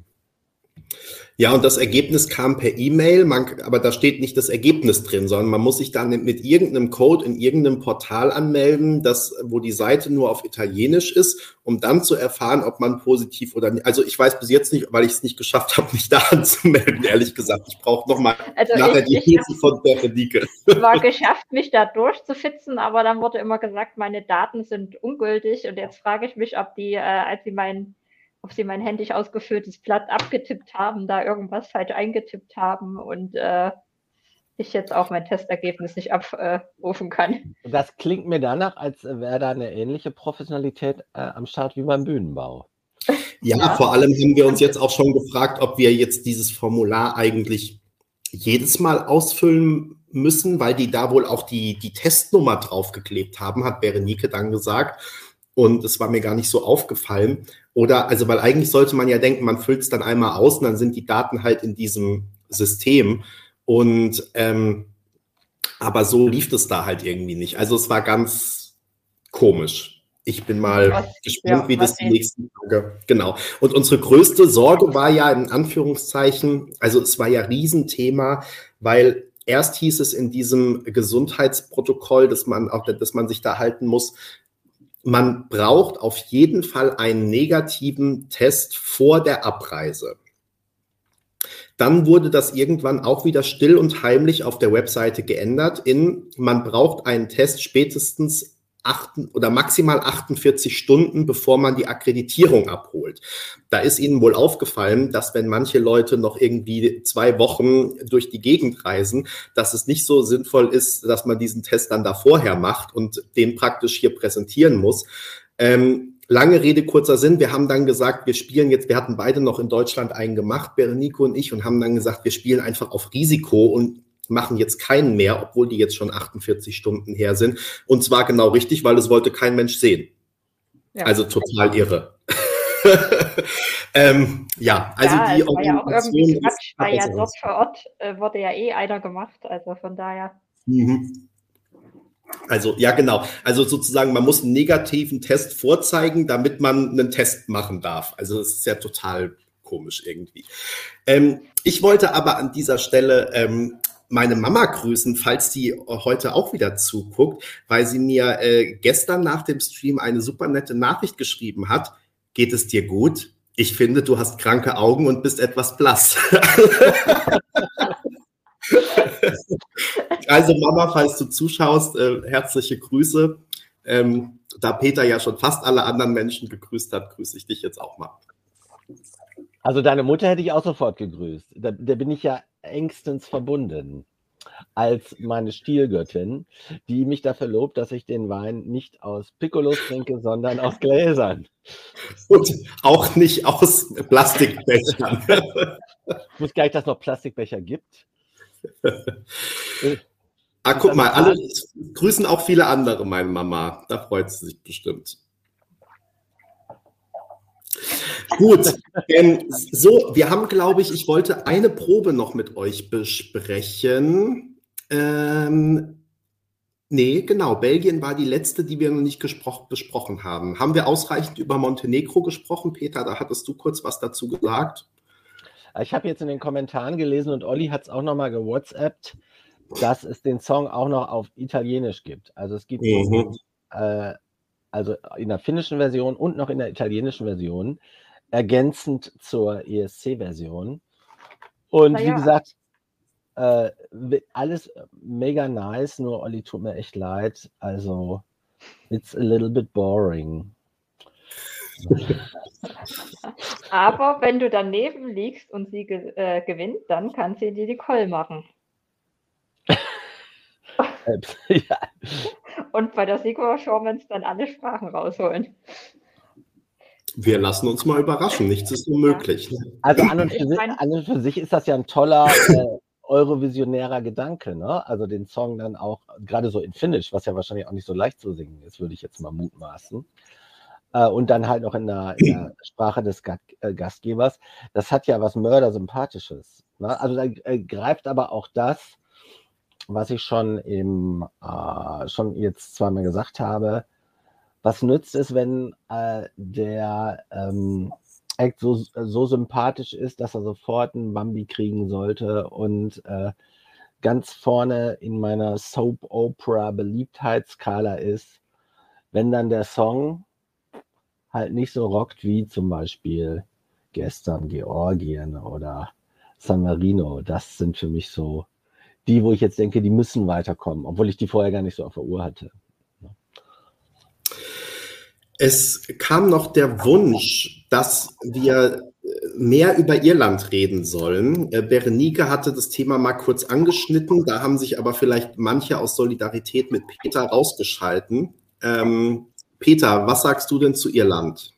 Ja, und das Ergebnis kam per E-Mail, aber da steht nicht das Ergebnis drin, sondern man muss sich dann mit irgendeinem Code in irgendeinem Portal anmelden, das, wo die Seite nur auf Italienisch ist, um dann zu erfahren, ob man positiv oder nicht. Also ich weiß bis jetzt nicht, weil ich es nicht geschafft habe, mich da anzumelden, ehrlich gesagt. Ich brauche nochmal also nachher die Hilfe von der Renike. war geschafft, mich da durchzufitzen, aber dann wurde immer gesagt, meine Daten sind ungültig und jetzt frage ich mich, ob die, äh, als sie meinen ob sie mein händisch ausgefülltes Blatt abgetippt haben, da irgendwas falsch eingetippt haben und äh, ich jetzt auch mein Testergebnis nicht abrufen kann. Das klingt mir danach, als wäre da eine ähnliche Professionalität äh, am Start wie beim Bühnenbau. Ja, ja, vor allem haben wir uns jetzt auch schon gefragt, ob wir jetzt dieses Formular eigentlich jedes Mal ausfüllen müssen, weil die da wohl auch die, die Testnummer draufgeklebt haben, hat Berenike dann gesagt. Und es war mir gar nicht so aufgefallen. Oder, also, weil eigentlich sollte man ja denken, man füllt es dann einmal aus und dann sind die Daten halt in diesem System. Und, ähm, aber so lief es da halt irgendwie nicht. Also, es war ganz komisch. Ich bin mal was, gespannt, ja, wie das die nächsten Tage. Genau. Und unsere größte Sorge war ja in Anführungszeichen, also es war ja Riesenthema, weil erst hieß es in diesem Gesundheitsprotokoll, dass man auch, dass man sich da halten muss, man braucht auf jeden Fall einen negativen Test vor der Abreise. Dann wurde das irgendwann auch wieder still und heimlich auf der Webseite geändert in, man braucht einen Test spätestens acht oder maximal 48 Stunden, bevor man die Akkreditierung abholt. Da ist Ihnen wohl aufgefallen, dass wenn manche Leute noch irgendwie zwei Wochen durch die Gegend reisen, dass es nicht so sinnvoll ist, dass man diesen Test dann da vorher macht und den praktisch hier präsentieren muss. Ähm, lange Rede, kurzer Sinn. Wir haben dann gesagt, wir spielen jetzt, wir hatten beide noch in Deutschland einen gemacht, Berenico und ich, und haben dann gesagt, wir spielen einfach auf Risiko und machen jetzt keinen mehr, obwohl die jetzt schon 48 Stunden her sind. Und zwar genau richtig, weil es wollte kein Mensch sehen. Ja. Also total irre. ähm, ja, also ja, die war ja auch irgendwie Quatsch, weil ja dort vor Ort äh, wurde ja eh einer gemacht, also von daher. Mhm. Also, ja, genau. Also sozusagen, man muss einen negativen Test vorzeigen, damit man einen Test machen darf. Also es ist ja total komisch irgendwie. Ähm, ich wollte aber an dieser Stelle ähm, meine Mama grüßen, falls die heute auch wieder zuguckt, weil sie mir äh, gestern nach dem Stream eine super nette Nachricht geschrieben hat. Geht es dir gut? Ich finde, du hast kranke Augen und bist etwas blass. also Mama, falls du zuschaust, äh, herzliche Grüße. Ähm, da Peter ja schon fast alle anderen Menschen gegrüßt hat, grüße ich dich jetzt auch mal. Also deine Mutter hätte ich auch sofort gegrüßt. Da, da bin ich ja engstens verbunden als meine Stilgöttin, die mich dafür lobt, dass ich den Wein nicht aus Piccolos trinke, sondern aus Gläsern. Und auch nicht aus Plastikbechern. ich wusste gar nicht, dass es noch Plastikbecher gibt. ah, guck mal, alle grüßen auch viele andere, meine Mama. Da freut sie sich bestimmt. Gut, ähm, so, wir haben, glaube ich, ich wollte eine Probe noch mit euch besprechen. Ähm, nee, genau, Belgien war die letzte, die wir noch nicht besprochen haben. Haben wir ausreichend über Montenegro gesprochen, Peter? Da hattest du kurz was dazu gesagt. Ich habe jetzt in den Kommentaren gelesen und Olli hat es auch nochmal gewhatsappt, dass es den Song auch noch auf Italienisch gibt. Also es gibt mhm. äh, also in der finnischen Version und noch in der italienischen Version ergänzend zur ESC-Version. Und ja. wie gesagt, äh, alles mega nice, nur Olli tut mir echt leid. Also, it's a little bit boring. Aber wenn du daneben liegst und sie ge äh, gewinnt, dann kann sie dir die Call machen. ja. Und bei der Sequel-Performance dann alle Sprachen rausholen. Wir lassen uns mal überraschen, nichts ist unmöglich. Also an und, für sich, an und für sich ist das ja ein toller äh, eurovisionärer Gedanke, ne? Also den Song dann auch, gerade so in Finnisch, was ja wahrscheinlich auch nicht so leicht zu singen ist, würde ich jetzt mal mutmaßen. Äh, und dann halt noch in der, in der Sprache des Ga äh, Gastgebers. Das hat ja was Mördersympathisches. Ne? Also da äh, greift aber auch das, was ich schon im äh, schon jetzt zweimal gesagt habe, was nützt es, wenn äh, der, ähm, Act so, so sympathisch ist, dass er sofort einen Bambi kriegen sollte und äh, ganz vorne in meiner Soap Opera Beliebtheitsskala ist, wenn dann der Song halt nicht so rockt wie zum Beispiel gestern Georgien oder San Marino. Das sind für mich so die, wo ich jetzt denke, die müssen weiterkommen, obwohl ich die vorher gar nicht so auf der Uhr hatte. Es kam noch der Wunsch, dass wir mehr über Irland reden sollen. Äh, Berenike hatte das Thema mal kurz angeschnitten, da haben sich aber vielleicht manche aus Solidarität mit Peter rausgeschalten. Ähm, Peter, was sagst du denn zu Irland?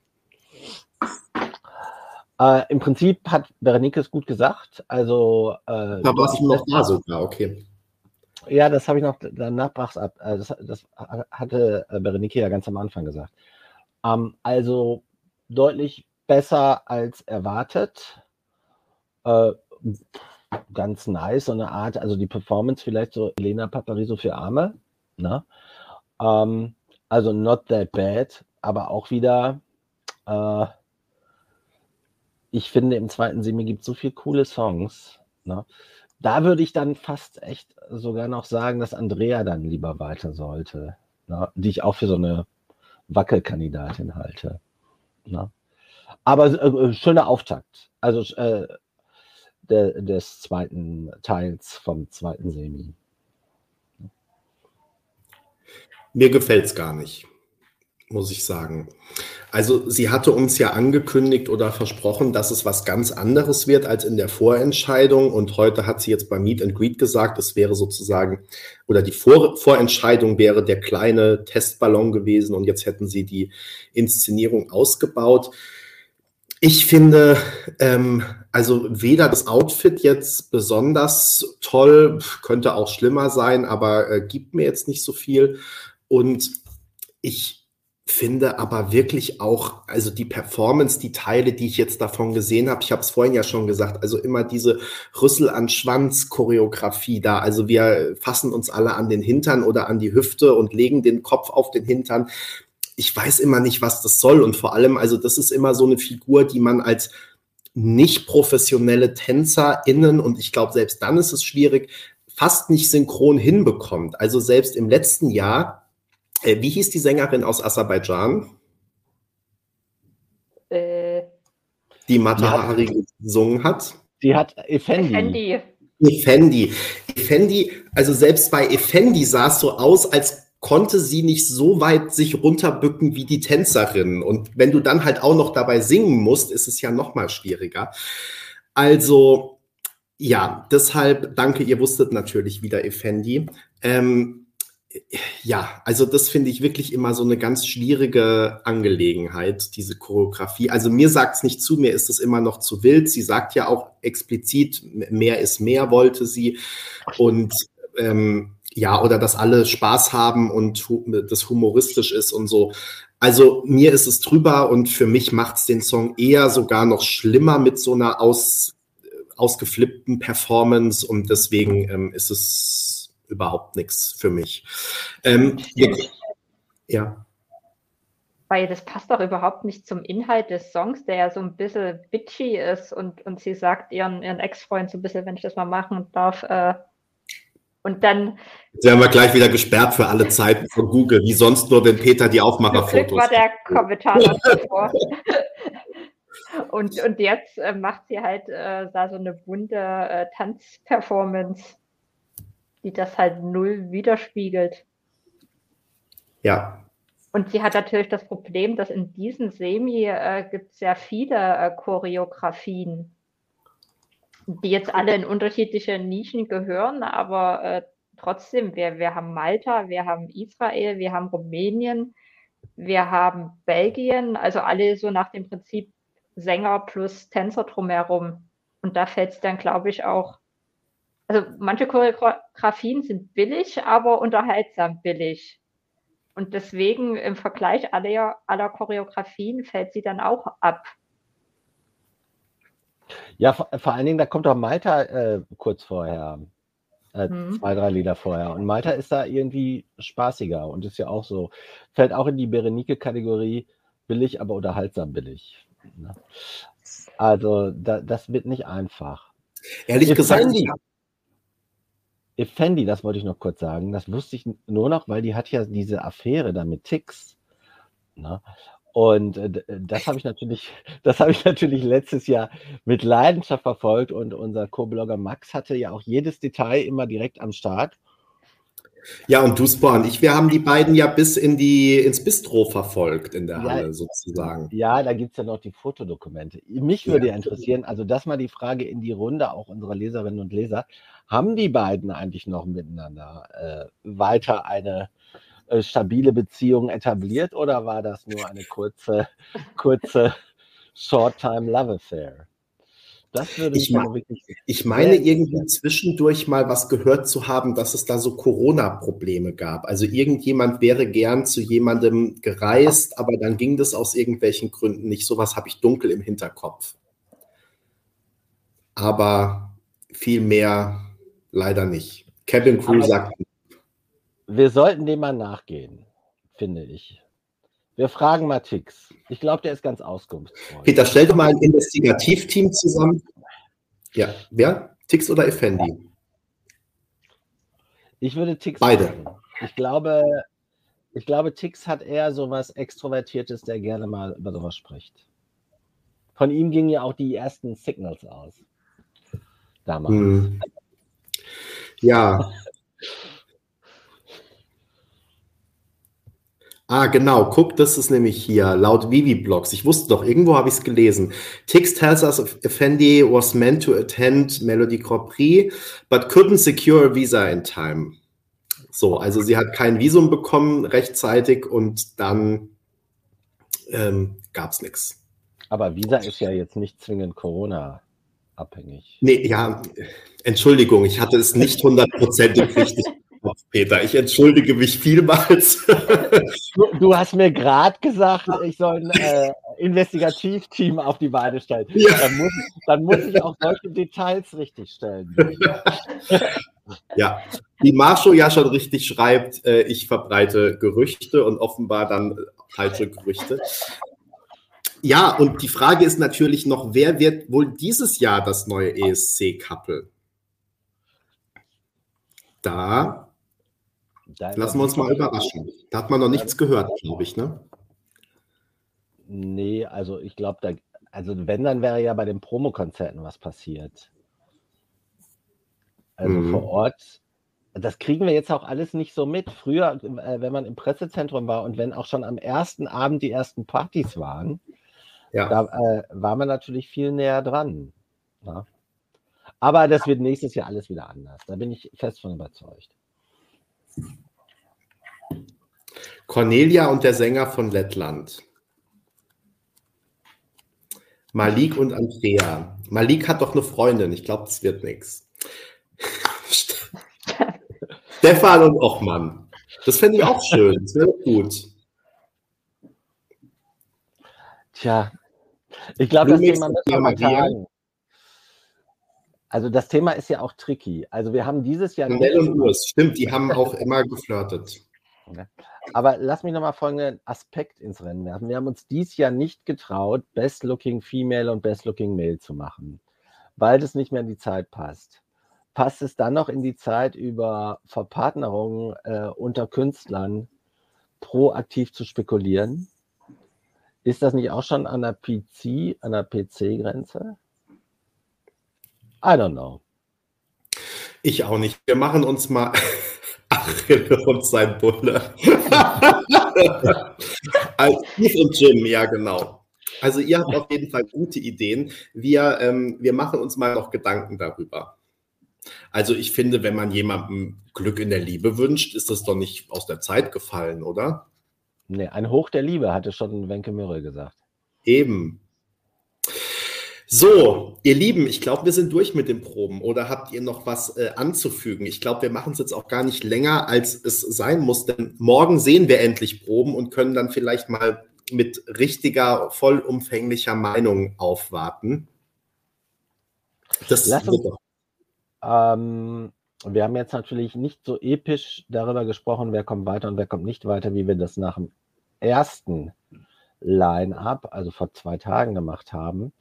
Äh, Im Prinzip hat Berenike es gut gesagt. Also, äh, da warst du noch da sogar, okay. Ja, das habe ich noch danach brach's ab. Äh, das, das, hatte äh, Berenike ja ganz am Anfang gesagt. Ähm, also deutlich besser als erwartet. Äh, ganz nice, so eine Art, also die Performance vielleicht so Elena Papariso für Arme. Ne? Ähm, also not that bad, aber auch wieder, äh, ich finde, im zweiten Semi gibt es so viele coole Songs. Ne? Da würde ich dann fast echt sogar noch sagen, dass Andrea dann lieber weiter sollte, ne? die ich auch für so eine Wackelkandidatin halte. Ne? Aber äh, schöner Auftakt. Also äh, de, des zweiten Teils vom zweiten Semi. Mir gefällt es gar nicht, muss ich sagen. Also sie hatte uns ja angekündigt oder versprochen, dass es was ganz anderes wird als in der Vorentscheidung. Und heute hat sie jetzt bei Meet and Greet gesagt, es wäre sozusagen, oder die Vor Vorentscheidung wäre der kleine Testballon gewesen und jetzt hätten sie die Inszenierung ausgebaut. Ich finde, ähm, also weder das Outfit jetzt besonders toll, könnte auch schlimmer sein, aber äh, gibt mir jetzt nicht so viel. Und ich finde aber wirklich auch, also die Performance, die Teile, die ich jetzt davon gesehen habe, ich habe es vorhin ja schon gesagt, also immer diese Rüssel an Schwanz Choreografie da, also wir fassen uns alle an den Hintern oder an die Hüfte und legen den Kopf auf den Hintern ich weiß immer nicht, was das soll. Und vor allem, also das ist immer so eine Figur, die man als nicht professionelle TänzerInnen, und ich glaube, selbst dann ist es schwierig, fast nicht synchron hinbekommt. Also selbst im letzten Jahr, wie hieß die Sängerin aus Aserbaidschan? Äh, die Matahari gesungen hat. Die hat Effendi. Effendi. Effendi. Effendi, also selbst bei Effendi sah es so aus, als konnte sie nicht so weit sich runterbücken wie die Tänzerin. Und wenn du dann halt auch noch dabei singen musst, ist es ja noch mal schwieriger. Also, ja, deshalb danke, ihr wusstet natürlich wieder, Effendi. Ähm, ja, also das finde ich wirklich immer so eine ganz schwierige Angelegenheit, diese Choreografie. Also mir sagt es nicht zu, mir ist es immer noch zu wild. Sie sagt ja auch explizit, mehr ist mehr, wollte sie. Und ähm, ja, oder dass alle Spaß haben und das humoristisch ist und so. Also mir ist es drüber und für mich macht es den Song eher sogar noch schlimmer mit so einer aus, ausgeflippten Performance und deswegen ähm, ist es überhaupt nichts für mich. Ähm, ja. Weil das passt doch überhaupt nicht zum Inhalt des Songs, der ja so ein bisschen bitchy ist und, und sie sagt ihren, ihren Ex-Freund so ein bisschen, wenn ich das mal machen darf, äh, und dann. Jetzt werden wir gleich wieder gesperrt für alle Zeiten von Google, wie sonst nur, wenn Peter die Aufmacherfotos. war der Kommentar davor. und, und jetzt äh, macht sie halt äh, da so eine bunte äh, Tanzperformance, die das halt null widerspiegelt. Ja. Und sie hat natürlich das Problem, dass in diesem Semi äh, gibt es sehr viele äh, Choreografien die jetzt alle in unterschiedliche Nischen gehören, aber äh, trotzdem, wir, wir haben Malta, wir haben Israel, wir haben Rumänien, wir haben Belgien, also alle so nach dem Prinzip Sänger plus Tänzer drumherum. Und da fällt es dann, glaube ich, auch. Also manche Choreografien sind billig, aber unterhaltsam billig. Und deswegen im Vergleich aller, aller Choreografien fällt sie dann auch ab. Ja, vor, vor allen Dingen, da kommt auch Malta äh, kurz vorher. Äh, mhm. Zwei, drei Lieder vorher. Und Malta ist da irgendwie spaßiger und ist ja auch so, fällt auch in die Berenike-Kategorie billig, aber unterhaltsam billig. Ne? Also da, das wird nicht einfach. Ehrlich Effendi, gesagt. Effendi, das wollte ich noch kurz sagen, das wusste ich nur noch, weil die hat ja diese Affäre da mit Tix. Ne? Und äh, das habe ich natürlich, das habe ich natürlich letztes Jahr mit Leidenschaft verfolgt und unser Co-Blogger Max hatte ja auch jedes Detail immer direkt am Start. Ja, und Duspa und ich, wir haben die beiden ja bis in die, ins Bistro verfolgt in der Halle sozusagen. Ja, da gibt es ja noch die Fotodokumente. Mich würde ja. ja interessieren, also das mal die Frage in die Runde auch unserer Leserinnen und Leser. Haben die beiden eigentlich noch miteinander äh, weiter eine äh, stabile Beziehung etabliert oder war das nur eine kurze, kurze Short-Time Love Affair? Das würde ich, me wirklich ich meine irgendwie zwischendurch mal was gehört zu haben, dass es da so Corona-Probleme gab. Also irgendjemand wäre gern zu jemandem gereist, aber dann ging das aus irgendwelchen Gründen nicht. Sowas habe ich dunkel im Hinterkopf. Aber viel mehr leider nicht. Kevin Crew sagt wir sollten dem mal nachgehen, finde ich. Wir fragen mal Tix. Ich glaube, der ist ganz auskunftsfreudig. Peter, stell doch mal ein Investigativteam zusammen. Ja, wer? Tix oder Effendi? Ich würde Tix Beide. Machen. Ich glaube, ich glaube, Tix hat eher so was Extrovertiertes, der gerne mal über sowas spricht. Von ihm gingen ja auch die ersten Signals aus. Damals. Hm. Ja. Ah, genau. Guck, das ist nämlich hier laut Vivi-Blogs. Ich wusste doch, irgendwo habe ich es gelesen. Tix tells us Effendi was meant to attend Melody Grand Prix, but couldn't secure a visa in time. So, also sie hat kein Visum bekommen rechtzeitig und dann ähm, gab es nichts. Aber Visa ist ja jetzt nicht zwingend Corona abhängig. Nee, ja, Entschuldigung, ich hatte es nicht hundertprozentig richtig Peter, ich entschuldige mich vielmals. Du, du hast mir gerade gesagt, ich soll ein äh, Investigativteam auf die Beine stellen. Ja. Dann, muss, dann, muss, ich auch solche Details richtig stellen. Ja, wie Marsho ja schon richtig schreibt, äh, ich verbreite Gerüchte und offenbar dann falsche Gerüchte. Ja, und die Frage ist natürlich noch, wer wird wohl dieses Jahr das neue ESC-Couple? Da da Lassen wir uns mal überraschen. Da hat man noch nichts gehört, glaube ich, ne? Nee, also ich glaube, da, also wenn, dann wäre ja bei den Promokonzerten was passiert. Also mhm. vor Ort, das kriegen wir jetzt auch alles nicht so mit. Früher, äh, wenn man im Pressezentrum war und wenn auch schon am ersten Abend die ersten Partys waren, ja. da äh, war man natürlich viel näher dran. Ja? Aber das wird nächstes Jahr alles wieder anders. Da bin ich fest von überzeugt. Cornelia und der Sänger von Lettland. Malik und Andrea. Malik hat doch eine Freundin. Ich glaube, das wird nichts. Stefan und Ochmann. Das fände ich auch schön. Das wäre gut. Tja, ich glaube, das Thema müssen wir mal tagen. Also das Thema ist ja auch tricky. Also wir haben dieses Jahr. Nell und Urs, stimmt, die haben auch immer geflirtet. Aber lass mich nochmal folgenden Aspekt ins Rennen werfen. Wir haben uns dieses Jahr nicht getraut, Best Looking Female und Best Looking Male zu machen, weil das nicht mehr in die Zeit passt. Passt es dann noch in die Zeit, über Verpartnerungen äh, unter Künstlern proaktiv zu spekulieren? Ist das nicht auch schon an der PC, an der PC-Grenze? I don't know. Ich auch nicht. Wir machen uns mal Achille und sein Bulle. also Steve und Jim, ja genau. Also ihr habt auf jeden Fall gute Ideen. Wir, ähm, wir machen uns mal noch Gedanken darüber. Also ich finde, wenn man jemandem Glück in der Liebe wünscht, ist das doch nicht aus der Zeit gefallen, oder? Nee, ein Hoch der Liebe, hatte schon Wenke Mürre gesagt. Eben. So, ihr Lieben, ich glaube, wir sind durch mit den Proben. Oder habt ihr noch was äh, anzufügen? Ich glaube, wir machen es jetzt auch gar nicht länger, als es sein muss. Denn morgen sehen wir endlich Proben und können dann vielleicht mal mit richtiger, vollumfänglicher Meinung aufwarten. Das Lass uns, ähm, wir haben jetzt natürlich nicht so episch darüber gesprochen, wer kommt weiter und wer kommt nicht weiter, wie wir das nach dem ersten Line-up, also vor zwei Tagen gemacht haben.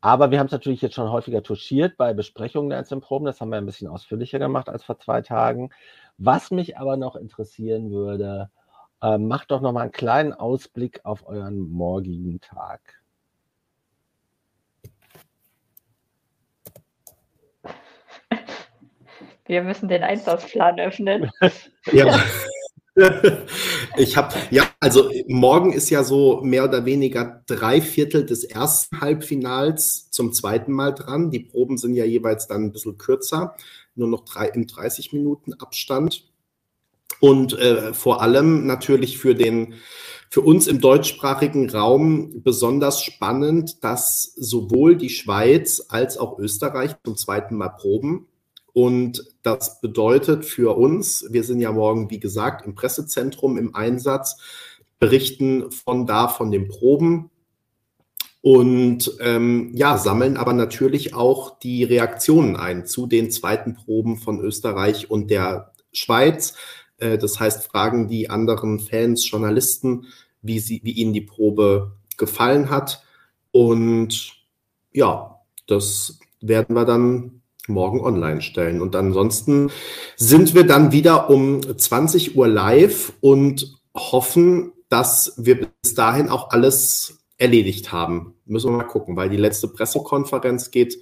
Aber wir haben es natürlich jetzt schon häufiger touchiert bei Besprechungen der einzelnen Proben. Das haben wir ein bisschen ausführlicher gemacht als vor zwei Tagen. Was mich aber noch interessieren würde, äh, macht doch noch mal einen kleinen Ausblick auf euren morgigen Tag. Wir müssen den Einsatzplan öffnen. ja. Ich habe, ja, also morgen ist ja so mehr oder weniger drei Viertel des ersten Halbfinals zum zweiten Mal dran. Die Proben sind ja jeweils dann ein bisschen kürzer, nur noch drei, in 30 Minuten Abstand. Und äh, vor allem natürlich für den, für uns im deutschsprachigen Raum besonders spannend, dass sowohl die Schweiz als auch Österreich zum zweiten Mal proben und das bedeutet für uns, wir sind ja morgen, wie gesagt, im Pressezentrum im Einsatz, berichten von da, von den Proben und ähm, ja, sammeln aber natürlich auch die Reaktionen ein zu den zweiten Proben von Österreich und der Schweiz. Äh, das heißt, fragen die anderen Fans, Journalisten, wie, sie, wie ihnen die Probe gefallen hat. Und ja, das werden wir dann morgen online stellen. Und ansonsten sind wir dann wieder um 20 Uhr live und hoffen, dass wir bis dahin auch alles erledigt haben. Müssen wir mal gucken, weil die letzte Pressekonferenz geht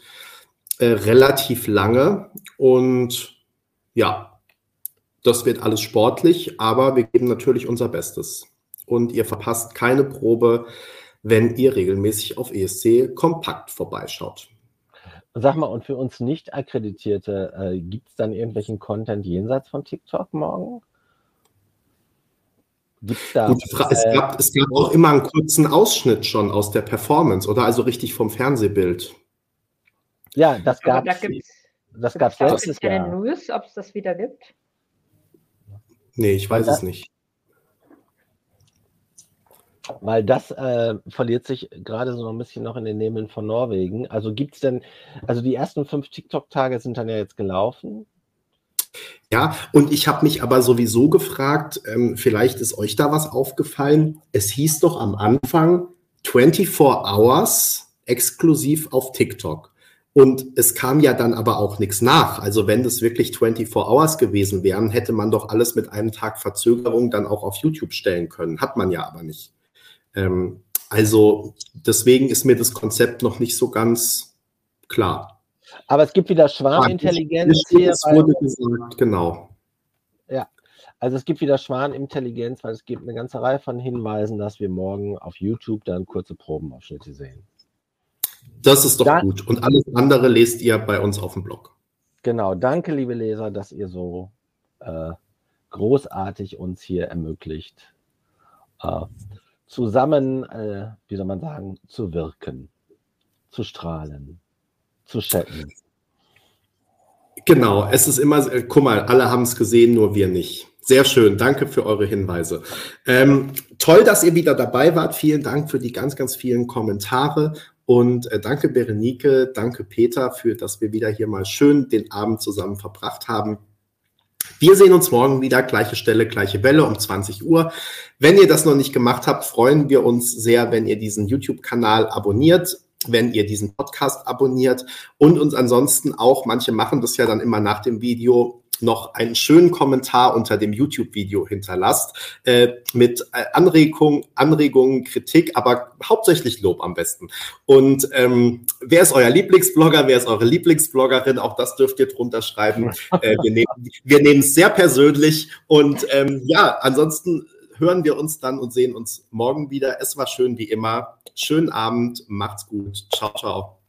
äh, relativ lange und ja, das wird alles sportlich, aber wir geben natürlich unser Bestes. Und ihr verpasst keine Probe, wenn ihr regelmäßig auf ESC Kompakt vorbeischaut. Sag mal, und für uns nicht Akkreditierte, äh, gibt es dann irgendwelchen Content jenseits von TikTok morgen? Gibt's da, Gute Frage. Es, äh, gab, es gab auch immer einen kurzen Ausschnitt schon aus der Performance, oder? Also richtig vom Fernsehbild. Ja, das gab es. Das gab es letztes Jahr. News, ob es das wieder gibt? Nee, ich weiß es nicht. Weil das äh, verliert sich gerade so ein bisschen noch in den Nebeln von Norwegen. Also gibt es denn, also die ersten fünf TikTok-Tage sind dann ja jetzt gelaufen. Ja, und ich habe mich aber sowieso gefragt, ähm, vielleicht ist euch da was aufgefallen. Es hieß doch am Anfang 24 Hours exklusiv auf TikTok. Und es kam ja dann aber auch nichts nach. Also wenn das wirklich 24 Hours gewesen wären, hätte man doch alles mit einem Tag Verzögerung dann auch auf YouTube stellen können. Hat man ja aber nicht. Ähm, also deswegen ist mir das Konzept noch nicht so ganz klar. Aber es gibt wieder Schwarmintelligenz hier. Es wurde gesagt, genau. Ja, also es gibt wieder Schwarmintelligenz, weil es gibt eine ganze Reihe von Hinweisen, dass wir morgen auf YouTube dann kurze Probenausschnitte sehen. Das ist doch dann, gut. Und alles andere lest ihr bei uns auf dem Blog. Genau, danke, liebe Leser, dass ihr so äh, großartig uns hier ermöglicht, äh, zusammen, äh, wie soll man sagen, zu wirken, zu strahlen, zu chatten. Genau, es ist immer, äh, guck mal, alle haben es gesehen, nur wir nicht. Sehr schön, danke für eure Hinweise. Ähm, toll, dass ihr wieder dabei wart. Vielen Dank für die ganz, ganz vielen Kommentare. Und äh, danke Berenike, danke Peter, für dass wir wieder hier mal schön den Abend zusammen verbracht haben. Wir sehen uns morgen wieder, gleiche Stelle, gleiche Welle um 20 Uhr. Wenn ihr das noch nicht gemacht habt, freuen wir uns sehr, wenn ihr diesen YouTube-Kanal abonniert, wenn ihr diesen Podcast abonniert und uns ansonsten auch, manche machen das ja dann immer nach dem Video, noch einen schönen Kommentar unter dem YouTube-Video hinterlasst äh, mit äh, Anregung, Anregungen, Kritik, aber hauptsächlich Lob am besten. Und ähm, wer ist euer Lieblingsblogger? Wer ist eure Lieblingsbloggerin? Auch das dürft ihr drunter schreiben. Äh, wir nehmen wir es sehr persönlich und ähm, ja, ansonsten hören wir uns dann und sehen uns morgen wieder. Es war schön wie immer. Schönen Abend, macht's gut. Ciao, ciao.